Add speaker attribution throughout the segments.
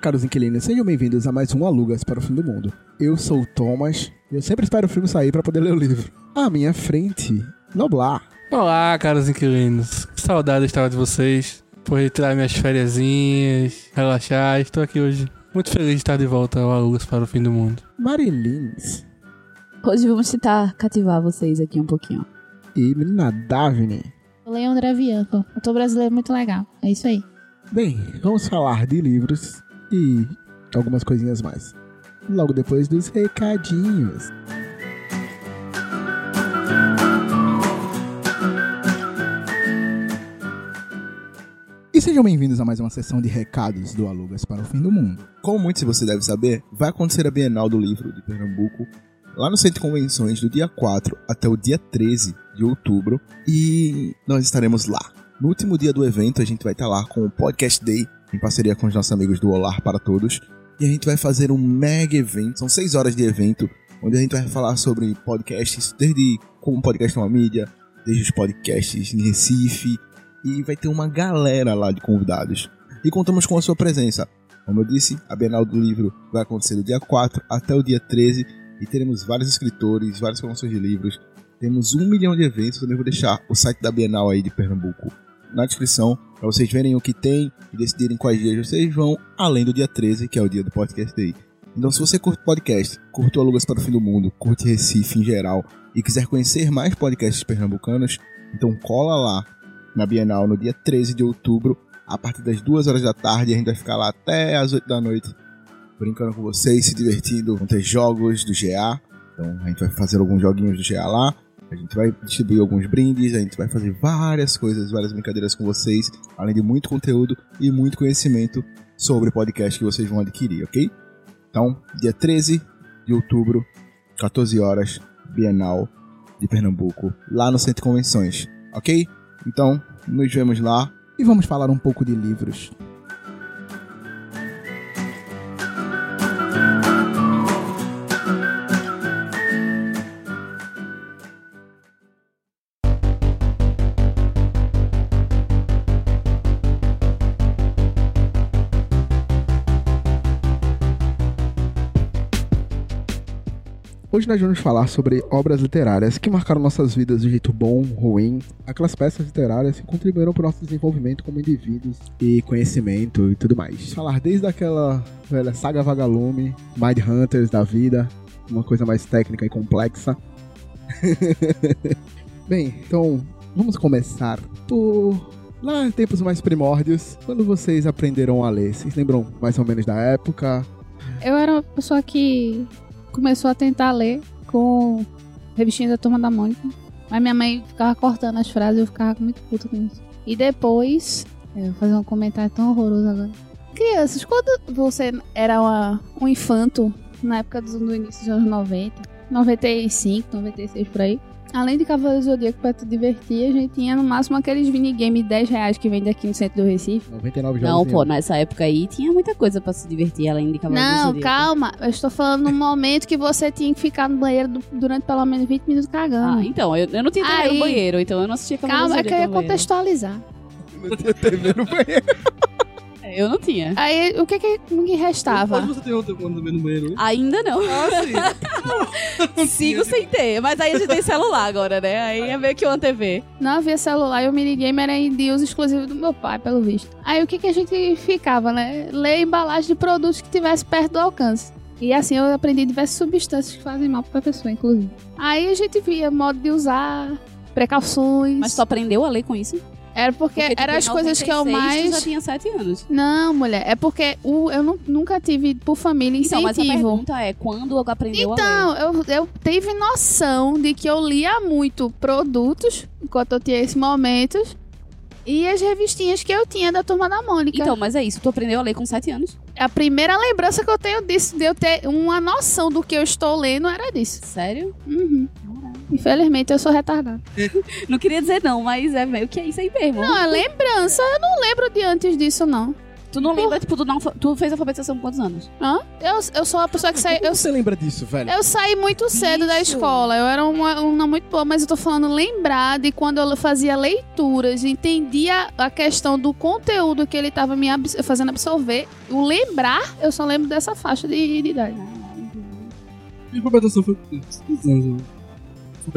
Speaker 1: caros inquilinos, sejam bem-vindos a mais um Alugas para o Fim do Mundo. Eu sou o Thomas e eu sempre espero o filme sair para poder ler o livro. À minha frente, Noblar.
Speaker 2: Olá, caros inquilinos. Que saudade estava de vocês. Por retirar minhas fériasinhas, relaxar. Estou aqui hoje muito feliz de estar de volta ao Alugas para o Fim do Mundo.
Speaker 1: Marilins.
Speaker 3: Hoje vamos tentar cativar vocês aqui um pouquinho.
Speaker 1: E menina Davine.
Speaker 4: Leon Dravianco. Ator brasileiro muito legal. É isso aí.
Speaker 1: Bem, vamos falar de livros e algumas coisinhas mais. Logo depois dos recadinhos. E sejam bem-vindos a mais uma sessão de recados do Alugas para o Fim do Mundo.
Speaker 5: Como muitos de vocês devem saber, vai acontecer a Bienal do Livro de Pernambuco lá no Centro de Convenções do dia 4 até o dia 13 de outubro e nós estaremos lá. No último dia do evento, a gente vai estar lá com o Podcast Day, em parceria com os nossos amigos do Olar para Todos, e a gente vai fazer um mega evento, são seis horas de evento, onde a gente vai falar sobre podcasts, desde como podcast é uma mídia, desde os podcasts em Recife, e vai ter uma galera lá de convidados. E contamos com a sua presença. Como eu disse, a Bienal do Livro vai acontecer do dia 4 até o dia 13 e teremos vários escritores, várias promoções de livros. Temos um milhão de eventos. Também vou deixar o site da Bienal aí de Pernambuco na descrição para vocês verem o que tem e decidirem quais dias vocês vão, além do dia 13, que é o dia do podcast aí. Então, se você curte podcast, curte o Alugas para o Fim do Mundo, curte Recife em geral e quiser conhecer mais podcasts pernambucanos, então cola lá na Bienal no dia 13 de outubro, a partir das 2 horas da tarde. A gente vai ficar lá até as 8 da noite, brincando com vocês, se divertindo. Vão ter jogos do GA, então a gente vai fazer alguns joguinhos do GA lá. A gente vai distribuir alguns brindes, a gente vai fazer várias coisas, várias brincadeiras com vocês, além de muito conteúdo e muito conhecimento sobre podcast que vocês vão adquirir, ok? Então, dia 13 de outubro, 14 horas, Bienal de Pernambuco, lá no Centro de Convenções, ok? Então, nos vemos lá.
Speaker 1: E vamos falar um pouco de livros. Hoje nós vamos falar sobre obras literárias que marcaram nossas vidas de jeito bom, ruim, aquelas peças literárias que contribuíram para o nosso desenvolvimento como indivíduos e conhecimento e tudo mais. Falar desde aquela velha saga Vagalume, Mind Hunters da vida, uma coisa mais técnica e complexa. Bem, então vamos começar por lá em tempos mais primórdios, quando vocês aprenderam a ler. Vocês lembram mais ou menos da época?
Speaker 4: Eu era uma pessoa que começou a tentar ler com revistinha da Turma da Mônica. Mas minha mãe ficava cortando as frases e eu ficava muito puta com isso. E depois, eu vou fazer um comentário tão horroroso agora. Crianças, quando você era uma, um infanto, na época do, do início dos anos 90, 95, 96 por aí, além de Cavaleiros do Zodíaco pra te divertir, a gente tinha no máximo aqueles minigame 10 reais que vende aqui no centro do Recife.
Speaker 1: 99 jogos.
Speaker 3: Não, pô, nessa época aí tinha muita coisa pra se divertir, além de Cavaleiros do
Speaker 4: Não,
Speaker 3: Zodíaco.
Speaker 4: calma. Eu estou falando num momento que você tinha que ficar no banheiro du- durante pelo menos 20 minutos cagando.
Speaker 3: Ah, então, eu, eu não tinha TV
Speaker 4: Aí-
Speaker 3: no banheiro, então eu não assistia Cavaleiros
Speaker 4: calma, é
Speaker 3: do
Speaker 4: que eu ia
Speaker 3: no banheiro.
Speaker 4: contextualizar.
Speaker 1: Não tinha TV no banheiro.
Speaker 3: Eu não tinha.
Speaker 4: Aí, o que que me restava?
Speaker 6: Pode você outra quando também no banheiro?
Speaker 3: Ainda não.
Speaker 6: Ah, sim.
Speaker 3: Sigo sem ter, mas aí a gente tem celular agora, né? Aí é meio que uma TV.
Speaker 4: Não havia celular e o minigame era de uso exclusivo do meu pai, pelo visto. Aí o que, que a gente ficava, né? Ler embalagem de produtos que tivesse perto do alcance. E assim eu aprendi diversas substâncias que fazem mal pra pessoa, inclusive. Aí a gente via modo de usar, precauções.
Speaker 3: Mas tu aprendeu a ler com isso?
Speaker 4: Era porque,
Speaker 3: Porque, tipo,
Speaker 4: eram as coisas que eu
Speaker 3: 96 tu
Speaker 4: mais.
Speaker 3: já tinha 7 anos.
Speaker 4: Não, mulher, é porque o, eu nu- nunca tive por família
Speaker 3: Então, mas a
Speaker 4: incentivo.
Speaker 3: pergunta é, quando aprendeu a ler?
Speaker 4: Então, eu, eu tive noção de que eu lia muito produtos enquanto eu tinha esses momentos e as revistinhas que eu tinha da Turma da Mônica.
Speaker 3: Então, mas é isso, tu aprendeu a ler com 7 anos.
Speaker 4: a primeira lembrança que eu tenho disso, de eu ter uma noção do que eu estou lendo, era disso.
Speaker 3: Sério?
Speaker 4: Uhum. Infelizmente, eu sou retardada.
Speaker 3: Não queria dizer não, mas é meio que é isso aí mesmo.
Speaker 4: Não, é lembrança. Eu não lembro de antes disso, não.
Speaker 3: Tu não lembra, tipo, tu, não, tu fez alfabetização com quantos anos?
Speaker 4: Hã? Eu, eu sou uma pessoa que sai. Eu,
Speaker 1: Como você lembra disso, velho?
Speaker 4: eu saí muito cedo da
Speaker 3: Bicho.
Speaker 4: escola. Eu era uma, uma muito boa, mas eu tô falando lembrar de quando eu fazia leituras, entendia a questão do conteúdo que ele tava me abs- fazendo absorver. O lembrar, eu só lembro dessa faixa de, de idade.
Speaker 6: Minha alfabetização foi quantos anos?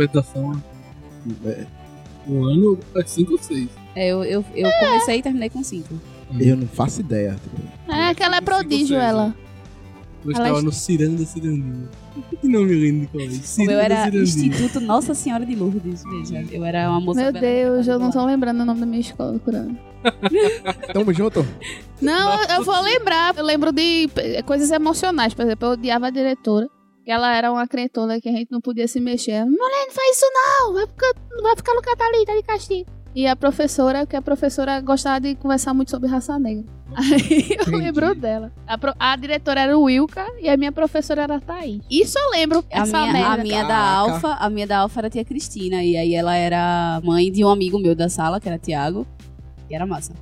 Speaker 6: Alfabetização. É, um ano, é cinco ou seis.
Speaker 3: É, eu, eu, eu comecei e terminei com cinco.
Speaker 1: Eu não faço ideia. tipo,
Speaker 4: É que ela é prodígio, ela.
Speaker 6: Eu
Speaker 4: Ela
Speaker 6: estava
Speaker 4: est-
Speaker 6: no Ciranda Cirandinha. Que nome lindo de colégio.
Speaker 3: O meu
Speaker 6: Ciranda
Speaker 3: era
Speaker 6: Cirandinha.
Speaker 3: Instituto Nossa Senhora de Lourdes, veja. Eu era uma moça
Speaker 4: Meu Deus, eu não tô lembrando o nome da minha escola por ano.
Speaker 1: Tamo junto?
Speaker 4: Não, eu- eu vou lembrar. Eu lembro de eh, coisas emocionais. Por exemplo, eu odiava a diretora. Ela era uma crentona que a gente não podia se mexer. Mulher, não faz isso não! Vai ficar, vai ficar no catalí, tá de castigo. E a professora, que a professora gostava de conversar muito sobre raça negra. Aí eu
Speaker 1: Entendi.
Speaker 4: lembro dela. A, pro- a diretora era o Wilka e a minha professora era a Thaís. Isso eu lembro.
Speaker 3: A
Speaker 4: essa
Speaker 3: minha,
Speaker 4: merda.
Speaker 3: a minha da. Alfa, a minha da Alfa era a tia Cristina. E aí ela era mãe de um amigo meu da sala, que era Tiago. E era massa.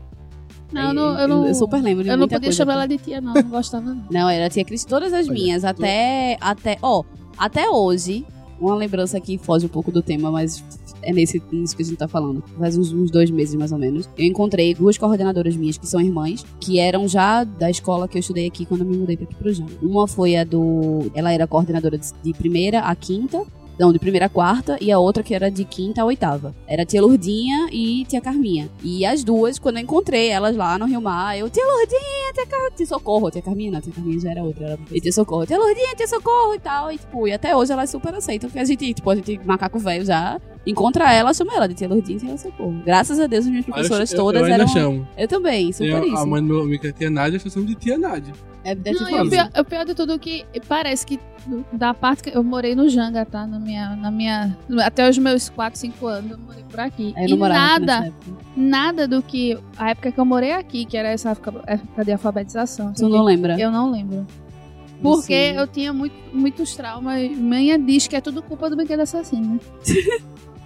Speaker 4: Não, não, eu não.
Speaker 3: Eu super lembro de
Speaker 4: Eu não
Speaker 3: muita
Speaker 4: podia
Speaker 3: coisa.
Speaker 4: chamar ela de tia, não. Não gostava, não.
Speaker 3: Não, era tia Cristina. Todas as
Speaker 1: Olha,
Speaker 3: minhas, até. Até. Ó, até hoje. Uma lembrança que foge um pouco do tema, mas é nesse, nisso que a gente tá falando. Faz uns, uns dois meses, mais ou menos. Eu encontrei duas coordenadoras minhas, que são irmãs, que eram já da escola que eu estudei aqui quando eu me mudei pra aqui pro Jão. Uma foi a do. Ela era coordenadora de, de primeira a quinta. Não, de primeira a quarta, e a outra que era de quinta a oitava. Era tia Lourdinha e tia Carminha. E as duas, quando eu encontrei elas lá no Rio Mar, eu, tia Lourdinha, tia, Car... tia Socorro, tia Carminha, não, tia Carminha já era outra, era e tia Socorro, tia Lourdinha, tia Socorro e tal. E, tipo, e até hoje elas super aceitam, porque a gente, tipo, a gente, macaco velho já, encontra ela, chama ela de tia Lourdinha e tia Socorro. Graças a Deus, as minhas professoras
Speaker 6: eu-
Speaker 3: todas
Speaker 6: eu
Speaker 3: eram.
Speaker 6: chamo.
Speaker 3: Eu também, super
Speaker 6: a,
Speaker 3: isso.
Speaker 6: a mãe do meu amigo, que é tia Nádia, eu chamo de tia Nádia.
Speaker 3: É, deve
Speaker 4: Não, o pior, o pior de tudo é que parece que da parte que eu morei no Janga, tá? Na minha, na minha, até os meus 4, 5 anos eu morei por aqui. E
Speaker 3: não morava aqui
Speaker 4: nada, nada do que a época que eu morei aqui, que era essa época, época de alfabetização.
Speaker 3: Tu não lembra?
Speaker 4: Eu não lembro. Porque
Speaker 3: Sim.
Speaker 4: eu tinha muito, muitos traumas. Minha diz que é tudo culpa do brinquedo assassino. né?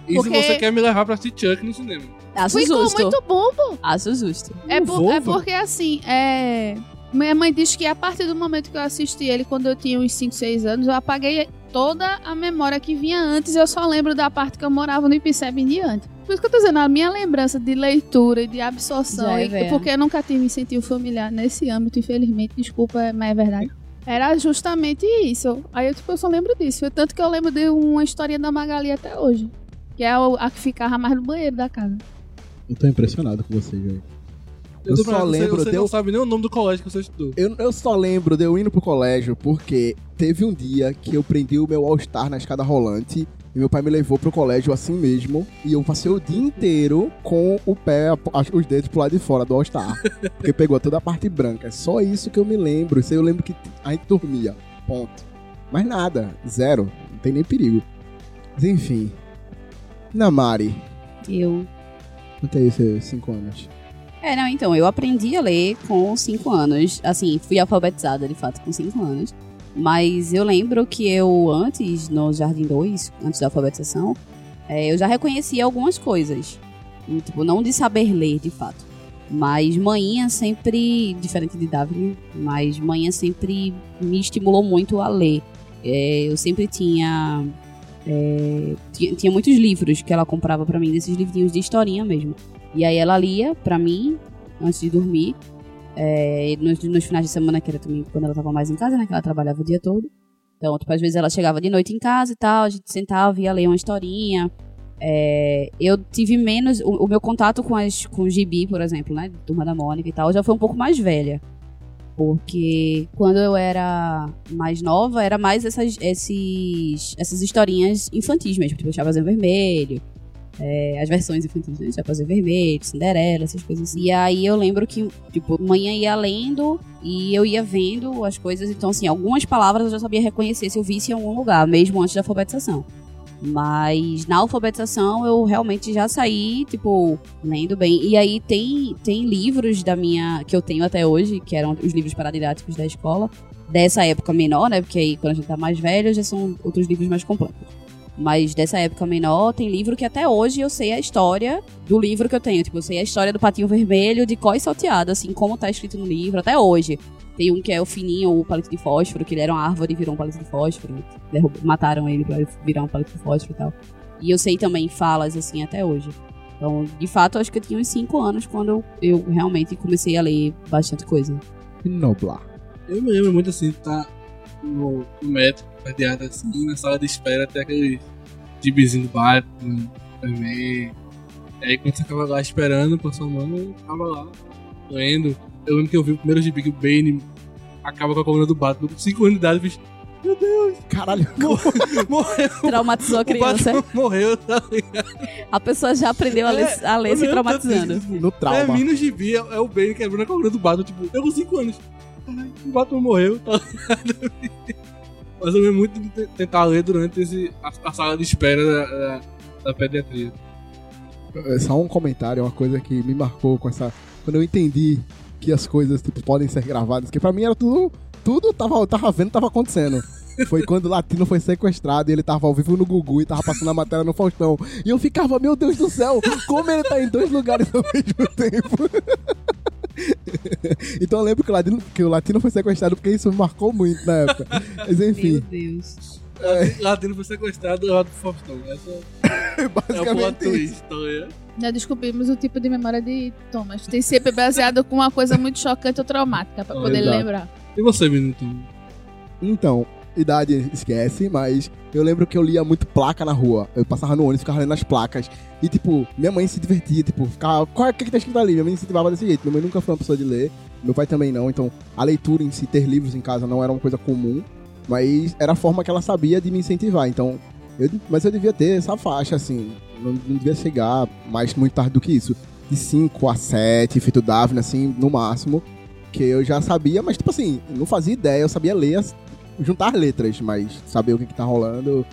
Speaker 6: E
Speaker 4: Porque-
Speaker 6: se você quer me levar pra assistir Chuck no cinema?
Speaker 3: Acho
Speaker 4: Ficou
Speaker 3: justo.
Speaker 4: muito bom, pô.
Speaker 3: Acho justo.
Speaker 4: É, por- é porque assim, é. Minha mãe diz que a partir do momento que eu assisti ele, quando eu tinha uns 5, 6 anos, eu apaguei toda a memória que vinha antes. Eu só lembro da parte que eu morava no Ipiceb em diante. Por isso que eu tô dizendo, a minha lembrança de leitura e de absorção,
Speaker 3: é
Speaker 4: e- porque eu nunca tive incentivo familiar nesse âmbito, infelizmente, desculpa, mas é verdade. Era justamente isso. Aí eu, tipo, eu só lembro disso. Tanto que eu lembro de uma historinha da Magali até hoje. Que é a que ficava mais no banheiro da casa.
Speaker 1: Eu tô impressionado com você, velho. Eu
Speaker 6: tô
Speaker 1: só
Speaker 6: pra- você-
Speaker 1: lembro
Speaker 6: Você
Speaker 1: de
Speaker 6: não
Speaker 1: eu-
Speaker 6: sabe nem o nome do colégio que você estudou.
Speaker 1: Eu, eu só lembro de eu indo pro colégio porque teve um dia que eu prendi o meu All-Star na escada rolante e meu pai me levou pro colégio assim mesmo e eu passei o dia inteiro com o pé, os dedos pro lado de fora do All-Star. porque pegou toda a parte branca. É só isso que eu me lembro. Isso aí eu lembro que a gente dormia. Ponto. Mas nada. Zero. Não tem nem perigo. Mas enfim. Namari.
Speaker 3: Eu.
Speaker 1: Quanto é isso? aí, Cinco anos.
Speaker 3: É, não, então, eu aprendi a ler com 5 anos. Assim, fui alfabetizada, de fato, com 5 anos. Mas eu lembro que eu, antes, no Jardim 2, antes da alfabetização, é, eu já reconhecia algumas coisas. E, tipo, não de saber ler, de fato. Mas manhã sempre, diferente de Davi, mas manhã sempre me estimulou muito a ler. É, eu sempre tinha, é, tinha. Tinha muitos livros que ela comprava pra mim, desses livrinhos de historinha mesmo. E aí ela lia pra mim antes de dormir. É, nos, nos finais de semana, que era também quando ela tava mais em casa, né? Que ela trabalhava o dia todo. Então, tipo, às vezes ela chegava de noite em casa e tal, a gente sentava ia ler uma historinha. É, eu tive menos. O, o meu contato com, as, com o gibi, por exemplo, né? Turma da Mônica e tal, já foi um pouco mais velha. Porque quando eu era mais nova, era mais essas, esses, essas historinhas infantis mesmo, tipo Chapeuzinho Vermelho, é, as versões infantis, né? Chapeuzinho Vermelho, Cinderela, essas coisas assim. E aí eu lembro que, tipo, manhã ia lendo e eu ia vendo as coisas. Então, assim, algumas palavras eu já sabia reconhecer se eu visse em algum lugar, mesmo antes da alfabetização. Mas na alfabetização eu realmente já saí, tipo, lendo bem. E aí tem, tem livros da minha. que eu tenho até hoje, que eram os livros paradidáticos da escola. Dessa época menor, né? Porque aí quando a gente tá mais velho já são outros livros mais completos. Mas dessa época menor, tem livro que até hoje eu sei a história do livro que eu tenho. Tipo, eu sei a história do patinho vermelho de có salteado, assim, como tá escrito no livro, até hoje. Tem um que é o fininho, o palito de fósforo, que ele era uma árvore e virou um palito de fósforo. Mataram ele pra virar um palito de fósforo e tal. E eu sei também falas, assim, até hoje. Então, de fato, acho que eu tinha uns 5 anos quando eu, realmente comecei a ler bastante coisa.
Speaker 1: Noblar.
Speaker 6: Eu me lembro muito assim, tá no, no médico, cadeado assim, na sala de espera até aquele gibizinho do Batman, também. E aí quando você tava lá esperando por sua mão, eu tava lá, lendo. Eu lembro que eu vi o primeiro gibi que o Bane acaba com a coluna do Batman com 5 anos de idade, eu fiz, meu Deus,
Speaker 1: Caralho.
Speaker 6: morreu,
Speaker 3: Traumatizou a criança.
Speaker 6: Morreu, tá ligado?
Speaker 3: A pessoa já aprendeu a ler, a ler se traumatizando.
Speaker 1: No
Speaker 6: É,
Speaker 1: trauma.
Speaker 6: mim no gibi, é, é o Bane quebrando a coluna do Batman, tipo, eu com 5 anos. Caralho, o Batman morreu, tá ligado? Mas eu lembro muito de te- tentar ler durante esse, a, a sala de espera da, da, da pediatria.
Speaker 1: É Só um comentário, uma coisa que me marcou com essa. Quando eu entendi que as coisas tipo, podem ser gravadas, que pra mim era tudo. Tudo tava, tava vendo, tava acontecendo. Foi quando o Latino foi sequestrado e ele tava ao vivo no Gugu e tava passando a matéria no Faustão. E eu ficava, meu Deus do céu, como ele tá em dois lugares ao mesmo tempo. então eu lembro que o, Latino, que o Latino foi sequestrado porque isso me marcou muito na época. Mas
Speaker 3: Meu
Speaker 1: enfim,
Speaker 3: Deus.
Speaker 6: Latino foi sequestrado do Faustão. Essa é o plot
Speaker 1: basicamente isso.
Speaker 6: twist, tá?
Speaker 4: Já descobrimos o tipo de memória de Thomas. Tem sempre baseado com uma coisa muito chocante ou traumática pra poder
Speaker 1: Exato.
Speaker 4: lembrar.
Speaker 6: E você, menino?
Speaker 1: Então, idade esquece, mas eu lembro que eu lia muito placa na rua. Eu passava no ônibus, ficava lendo as placas. E, tipo, minha mãe se divertia, tipo, ficava. Qual é que, tá escrito ali? Minha mãe incentivava desse jeito. Minha mãe nunca foi uma pessoa de ler, meu pai também não. Então, a leitura em si, ter livros em casa não era uma coisa comum, mas era a forma que ela sabia de me incentivar. Então, eu, mas eu devia ter essa faixa, assim. Não, não devia chegar mais muito tarde do que isso. De 5 a 7, feito Daphne, assim, no máximo. Que eu já sabia, mas, tipo assim, não fazia ideia, eu sabia ler juntar letras, mas saber o que, que tá rolando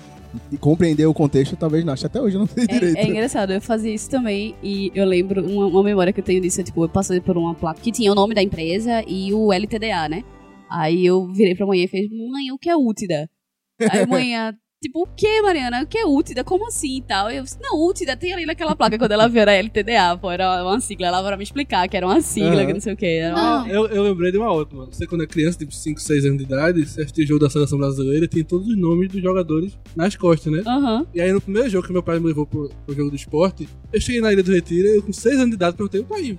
Speaker 1: e compreender o contexto, talvez não. Acho que até hoje eu não sei direito.
Speaker 3: É, é engraçado, eu fazia isso também e eu lembro uma, uma memória que eu tenho disso, é, tipo, eu passei por uma placa que tinha o nome da empresa e o LTDA, né? Aí eu virei pra mãe e fez, mãe, o que é útida? Aí ah, tipo, o que, Mariana? O que é útida? Como assim e tal? Eu disse, não, útida tem ali naquela placa. Quando ela viu era LTDA, pô, era uma sigla, ela pra me explicar que era uma sigla,
Speaker 6: Aham.
Speaker 3: que não sei o que. Era uma...
Speaker 6: Eu, eu lembrei de uma outra, mano. Você, quando é criança, tipo 5, 6 anos de idade, você jogo da seleção brasileira, tem todos os nomes dos jogadores nas costas, né?
Speaker 3: Aham.
Speaker 6: E aí, no primeiro jogo que meu pai me levou pro, pro jogo do esporte, eu cheguei na Ilha do Retiro, eu com 6 anos de idade perguntei, pai,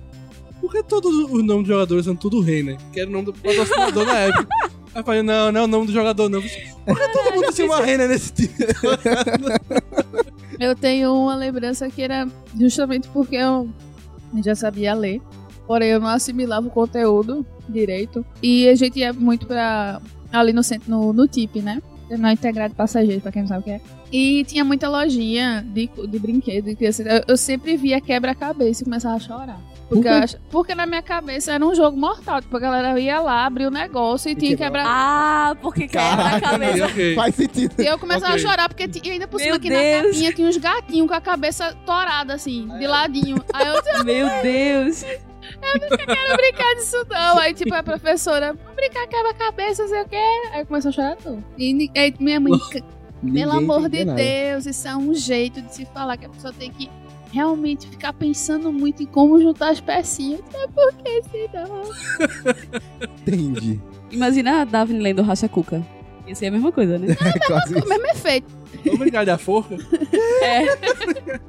Speaker 6: por que todos os nomes dos jogadores são tudo Renner? Que era o nome do patrocinador na época. Aí eu falei, não, não é o nome do jogador, não. Por que todo mundo tinha uma Renner nesse time?
Speaker 4: Eu tenho uma lembrança que era justamente porque eu já sabia ler, porém eu não assimilava o conteúdo direito. E a gente ia muito pra ali no centro, no, no TIP, né? Não integrado de passageiros, pra quem não sabe o que é. E tinha muita lojinha de, de brinquedo. de criança. Eu, eu sempre via quebra-cabeça e começava a chorar. Porque, eu ach- porque na minha cabeça era um jogo mortal. Tipo, a galera ia lá, abria o negócio e, tinha que
Speaker 1: quebrar.
Speaker 3: Ah, porque quebra a cabeça.
Speaker 6: ok.
Speaker 1: Faz sentido.
Speaker 4: E eu começava
Speaker 6: Ok.
Speaker 4: a chorar, porque e ainda por cima
Speaker 3: Meu
Speaker 4: aqui na capinha tinha uns gatinhos com a cabeça torada, assim, de ladinho. Aí eu
Speaker 3: Meu Deus.
Speaker 4: quero brincar disso não. Aí, tipo, a professora, vamos brincar quebra-cabeça, não sei o quê. Aí eu comecei a chorar tudo. E aí minha mãe, "C- pelo amor de
Speaker 1: nada.
Speaker 4: Deus, isso é um jeito de se falar que a pessoa tem que realmente ficar pensando muito em como juntar as pecinhas. É porque senão...
Speaker 1: Entendi.
Speaker 3: Imagina a Daphne lendo Racha Cuca. Ia ser a mesma coisa, né?
Speaker 1: É quase
Speaker 4: O
Speaker 1: isso.
Speaker 4: mesmo efeito.
Speaker 6: Vamos brincar de a forca?
Speaker 3: É.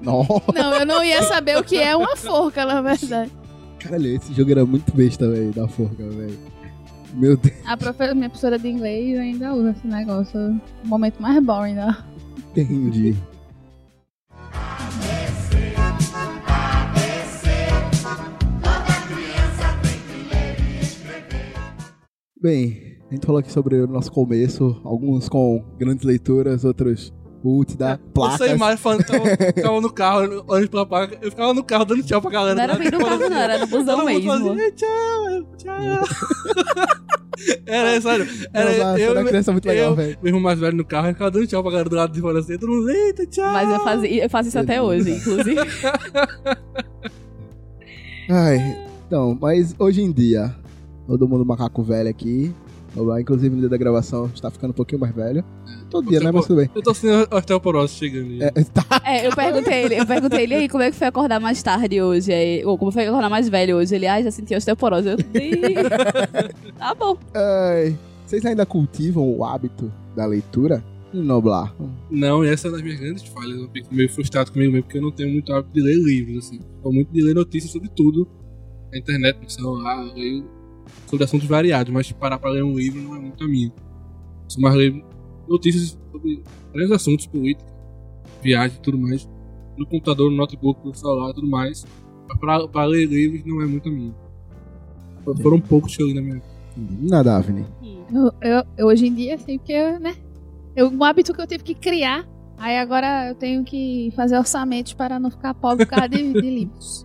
Speaker 1: Nossa,
Speaker 4: Não, eu não ia saber o que é uma forca, na verdade.
Speaker 1: caralho, esse jogo era muito besta, velho, da forca, velho. Meu Deus,
Speaker 4: A profe- minha professora de inglês ainda usa esse negócio. O momento mais boring da.
Speaker 1: entendi. Bem, a gente falou aqui sobre o nosso começo, alguns com grandes leituras, outros ult da
Speaker 6: Eu
Speaker 1: placas.
Speaker 6: sei mais, falando, tava, ficava no carro, olhando pra placa, eu ficava no carro dando tchau pra galera.
Speaker 3: Não era bem no carro, não, era no busão mesmo.
Speaker 6: fazia, "Ei, tchau, tchau. era, sério, era
Speaker 1: Nossa,
Speaker 6: eu,
Speaker 1: era uma criança muito legal,
Speaker 6: eu,
Speaker 1: velho.
Speaker 6: meu irmão mais velho no carro, eu ficava dando tchau pra galera do lado de fora assim, todo mundo, eita, tchau.
Speaker 3: Mas eu, fazia, eu faço isso até hoje, inclusive.
Speaker 1: Ai, então, mas hoje em dia, todo mundo macaco velho aqui, Noblar, inclusive no dia da gravação, está ficando um pouquinho mais velho. Todo dia, né? Mas tudo bem.
Speaker 6: Eu tô sentindo a osteoporose chegando aí.
Speaker 1: É, tá.
Speaker 3: É, eu perguntei ele, eu perguntei ele aí como é que foi acordar mais tarde hoje, aí, ou como foi acordar mais velho hoje. Ele, ah, já senti osteoporose. Eu, "Ih, tá bom.
Speaker 1: Ai, vocês ainda cultivam o hábito da leitura? Noblar.
Speaker 6: Não, e essa é uma das minhas grandes falhas. Eu fico meio frustrado comigo mesmo, porque eu não tenho muito hábito de ler livros, assim. Sou muito de ler notícias sobre tudo. Na internet, no celular, eu leio sobre assuntos variados, mas parar pra ler um livro não é muito a minha. Sou mais ler notícias sobre vários assuntos, política, viagem e tudo mais. No computador, no notebook, no celular e tudo mais. Mas pra ler livros não é muito a minha. Foram poucos que eu li na minha vida.
Speaker 1: Na Daphne.
Speaker 4: Eu, eu- eu hoje em dia, assim, porque, né? Eu, um hábito que eu tive que criar. Aí agora eu tenho que fazer orçamentos para não ficar pobre por causa de, de livros.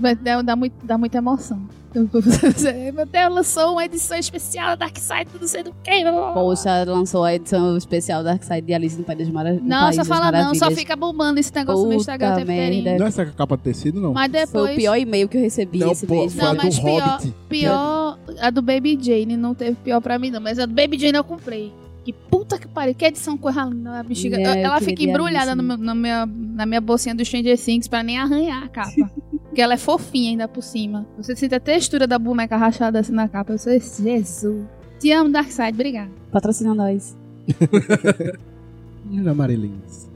Speaker 4: Mas Dá, dá, muito, dá muita emoção. Eu- Meu Deus, lançou uma edição especial da Dark Side, não sei do que.
Speaker 3: Poxa, lançou a edição especial Dark Side de Alice no País das Maravilhas.
Speaker 4: Não, só fala não, só fica bombando esse negócio no
Speaker 3: Puta
Speaker 4: Instagram o tempo
Speaker 3: merda.
Speaker 1: Não é essa capa de tecido, não?
Speaker 4: Mas
Speaker 3: Foi
Speaker 4: depois,
Speaker 3: o pior e-mail que eu recebi
Speaker 1: Não,
Speaker 3: esse
Speaker 1: pô,
Speaker 3: mês.
Speaker 1: foi
Speaker 4: Não,
Speaker 1: do
Speaker 4: mas pior- pior, a do Baby Jane não teve pior pra mim não, mas a do Baby Jane eu comprei. Que puta que pariu, que edição coisa linda, a bexiga.
Speaker 3: É,
Speaker 4: ela fica embrulhada no meu- minha, na minha bolsinha do Stranger Things pra nem arranhar a capa. Porque ela é fofinha ainda por cima. Você sente a textura da boneca rachada assim na capa. Eu sei, Jesus. Te amo, Darkseid, obrigada.
Speaker 3: Patrocina nós.
Speaker 1: Ana Marilins.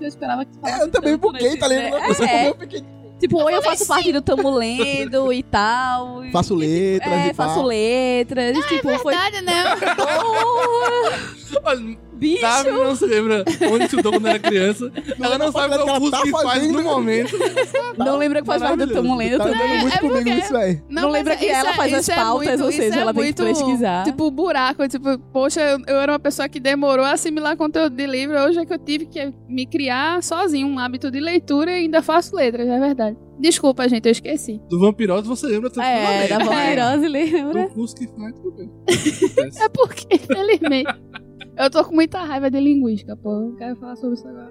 Speaker 3: Eu esperava que tu
Speaker 1: É, eu também buguei, tá ligado? Você
Speaker 3: É.
Speaker 1: comeu pequenininho.
Speaker 3: Tipo, ou eu faço parte do Tamo Lendo e tal. e-
Speaker 1: Faço letras
Speaker 3: É,
Speaker 1: e
Speaker 3: faço
Speaker 1: tal.
Speaker 3: letras. tipo, foi.
Speaker 4: Verdade, né?
Speaker 3: Porra,
Speaker 6: Olha,
Speaker 3: bicho!
Speaker 6: Davi não se lembra onde estudou quando era criança. ela não sabe qual é curso
Speaker 1: tá
Speaker 6: que faz no momento.
Speaker 3: Não lembra que faz parte do Tamo Lendo.
Speaker 1: Tá andando muito
Speaker 4: é
Speaker 1: comigo
Speaker 4: porque-
Speaker 1: nisso aí.
Speaker 3: Não lembra que ela
Speaker 4: é-
Speaker 3: faz as
Speaker 4: é
Speaker 3: pautas,
Speaker 4: muito-
Speaker 3: ou seja,
Speaker 4: é
Speaker 3: ela tem que
Speaker 4: muito,
Speaker 3: pesquisar.
Speaker 4: Tipo, buraco. Tipo, poxa, eu, era uma pessoa que demorou a assimilar conteúdo de livro. Hoje é que eu tive que me criar sozinho um hábito de leitura e ainda faço letras, é verdade. Desculpa, gente, eu esqueci.
Speaker 6: Do Vampirose você lembra
Speaker 3: É, da Vampirose, lembra?
Speaker 6: Do curso que faz, tudo bem.
Speaker 4: É porque, infelizmente, eu tô com muita raiva de linguística, pô. Eu não quero falar sobre isso agora.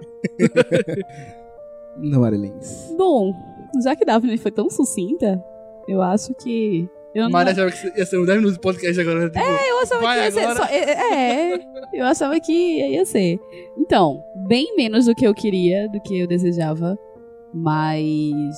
Speaker 1: Ana Marilins.
Speaker 3: Bom, já que Daphne foi tão sucinta, eu acho que. Eu não...
Speaker 6: Maria achava que ia ser uns 10 minutos de podcast agora. Tipo,
Speaker 3: Eu achava que ia ser só. É, é, eu achava que ia ser. Então, bem menos do que eu queria, do que eu desejava. Mas,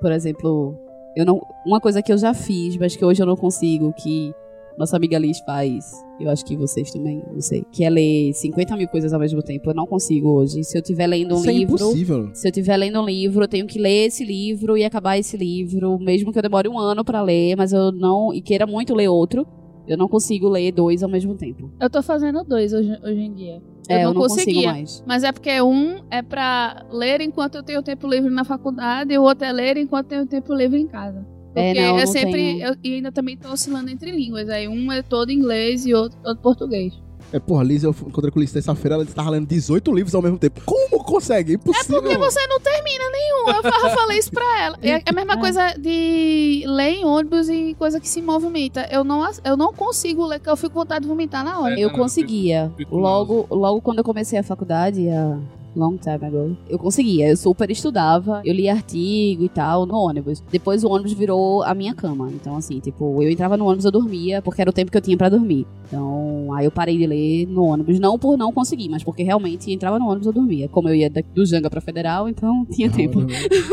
Speaker 3: por exemplo, eu não. Uma coisa que eu já fiz, mas que hoje eu não consigo, que nossa amiga Liz faz, eu acho que vocês também, não sei, que é ler 50 mil coisas ao mesmo tempo. Eu não consigo hoje. Se eu estiver lendo um
Speaker 1: Isso é
Speaker 3: livro.
Speaker 1: impossível.
Speaker 3: Se eu estiver lendo um livro, eu tenho que ler esse livro e acabar esse livro, mesmo que eu demore um ano pra ler, mas eu não. e queira muito ler outro, eu não consigo ler dois ao mesmo tempo.
Speaker 4: Eu tô fazendo dois hoje, hoje em dia.
Speaker 3: é,
Speaker 4: eu não,
Speaker 3: consigo
Speaker 4: conseguia.
Speaker 3: mais.
Speaker 4: Mas é porque um é pra ler enquanto eu tenho tempo livre na faculdade e o outro é ler enquanto eu tenho tempo livre em casa. Porque
Speaker 3: É, não,
Speaker 4: eu
Speaker 3: não
Speaker 4: sempre. Eu, e ainda também tô oscilando entre línguas. Aí um é todo inglês e outro, outro português.
Speaker 1: É, porra, Liz, eu encontrei com Liz terça-feira, ela tava lendo 18 livros ao mesmo tempo. Como consegue? Impossível.
Speaker 4: Porque você não termina nenhum. Eu fa- falei isso pra ela. É a mesma
Speaker 3: É.
Speaker 4: coisa de ler em ônibus e coisa que se movimenta. Eu não, eu não consigo ler, eu fico com vontade de vomitar na hora.
Speaker 6: É,
Speaker 3: Eu
Speaker 6: não, eu
Speaker 3: conseguia.
Speaker 6: fico- fico
Speaker 3: Logo, logo quando eu comecei a faculdade, a long time ago, eu conseguia. Eu super estudava, eu lia artigo e tal no ônibus. Depois o ônibus virou a minha cama. Então, assim, tipo, eu entrava no ônibus, eu dormia, porque era o tempo que eu tinha pra dormir. Então, aí eu parei de ler no ônibus. Não por não conseguir, mas porque realmente entrava no ônibus, eu dormia. Como eu ia do Janga pra Federal, então tinha tempo.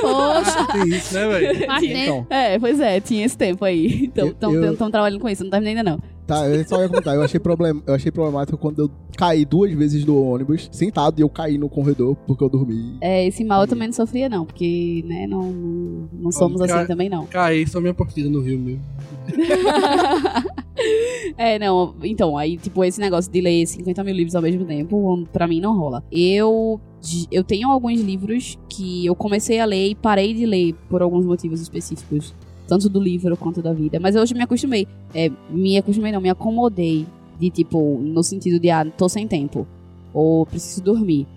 Speaker 4: Poxa,
Speaker 6: Tem isso, né, velho?
Speaker 1: Então,
Speaker 3: É, pois é, tinha esse tempo aí. Então, estão trabalhando com isso, não terminei ainda não.
Speaker 1: Tá, eu só ia comentar. Eu achei, problem... eu achei problemático quando eu caí duas vezes do ônibus, sentado, e eu caí no corredor porque eu dormi.
Speaker 3: É, esse mal eu também não sofria, não, porque, né, não, não, somos assim também, não.
Speaker 6: Caí, só minha partida no Rio mesmo.
Speaker 3: é, não, então, aí, tipo, esse negócio de ler 50 mil livros ao mesmo tempo, pra mim não rola. Eu, eu tenho alguns livros que eu comecei a ler e parei de ler por alguns motivos específicos, tanto do livro quanto da vida, mas hoje me acostumei. É, me acostumei, não, me acomodei de, tipo, no sentido de, ah, tô sem tempo, ou preciso dormir.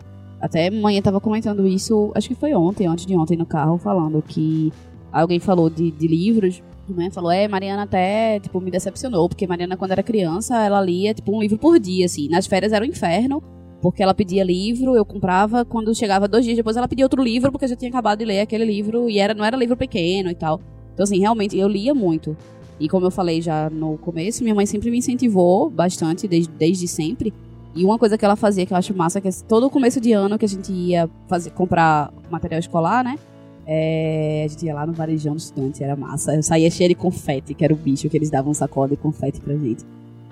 Speaker 3: Até manhã tava comentando isso, acho que foi ontem, antes de ontem no carro, falando que alguém falou de, de livros, né? Falou, é, Mariana até, tipo, me decepcionou, porque Mariana, quando era criança, ela lia, tipo, um livro por dia, assim. Nas férias era o inferno, porque ela pedia livro, eu comprava, quando chegava dois dias depois ela pedia outro livro, porque eu já tinha acabado de ler aquele livro, e era, não era livro pequeno e tal. Então, assim, realmente, eu lia muito. E como eu falei já no começo, minha mãe sempre me incentivou bastante, desde, desde sempre. E uma coisa que ela fazia que eu acho massa, que é todo começo de ano que a gente ia fazer, comprar material escolar, né? É, a gente ia lá no varejão do estudante, era massa. Eu saía cheia de confete, que era o bicho que eles davam sacola de confete pra gente.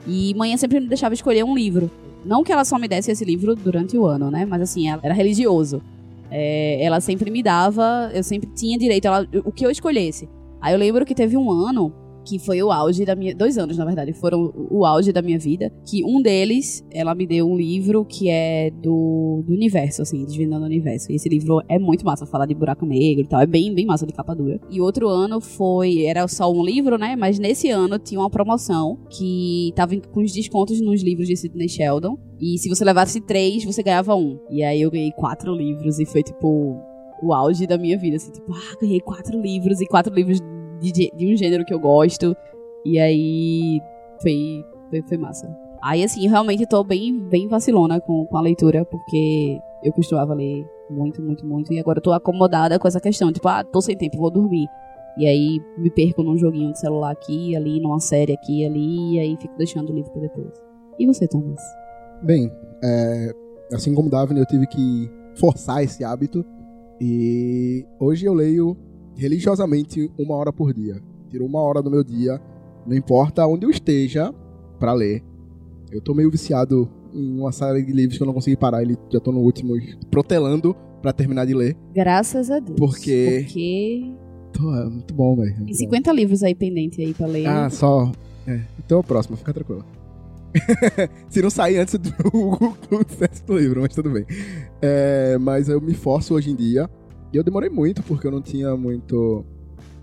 Speaker 3: E manhã sempre me deixava escolher um livro. Não que ela só me desse esse livro durante o ano, né? Mas assim, ela era religioso. É, ela sempre me dava, eu sempre tinha direito, ela, o que eu escolhesse. Aí eu lembro que teve um ano que foi o auge da minha. Dois anos, na verdade, foram o auge da minha vida. Que um deles, ela me deu um livro que é do, do universo, assim, Desvendando o Universo. E esse livro é muito massa, fala de buraco negro e tal. É bem, bem massa de capa dura. E outro ano foi. Era só um livro, né? Mas nesse ano tinha uma promoção que tava com os descontos nos livros de Sidney Sheldon. E se você levasse três, você ganhava um. E aí eu ganhei quatro livros e foi tipo o auge da minha vida, assim, tipo, ah, ganhei quatro livros e quatro livros de, de um gênero que eu gosto. E aí foi, foi, foi massa. Aí, assim, realmente tô bem, bem vacilona com, com a leitura, porque eu costumava ler muito, muito, muito. E agora eu tô acomodada com essa questão. Tipo, ah, tô sem tempo, vou dormir. E aí me perco num joguinho de celular aqui, ali, numa série aqui, ali, e aí fico deixando o livro pra depois. E você, Thomas?
Speaker 1: Bem, é, assim como Daphne, eu tive que forçar esse hábito. E hoje eu leio religiosamente uma hora por dia. Tiro uma hora do meu dia, não importa onde eu esteja, para ler. Eu tô meio viciado em uma série de livros que eu não consegui parar, ele já tô no último, protelando para terminar de ler.
Speaker 3: Graças a Deus.
Speaker 1: Porque.
Speaker 3: Porque.
Speaker 1: Tô, é muito bom, velho.
Speaker 3: Tem 50 livros aí pendentes aí pra ler.
Speaker 1: Ah, só. É. Então é o próximo, fica tranquilo. Se não sair antes do, do livro, mas tudo bem. É, mas eu me forço hoje em dia e eu demorei muito, porque eu não tinha muito,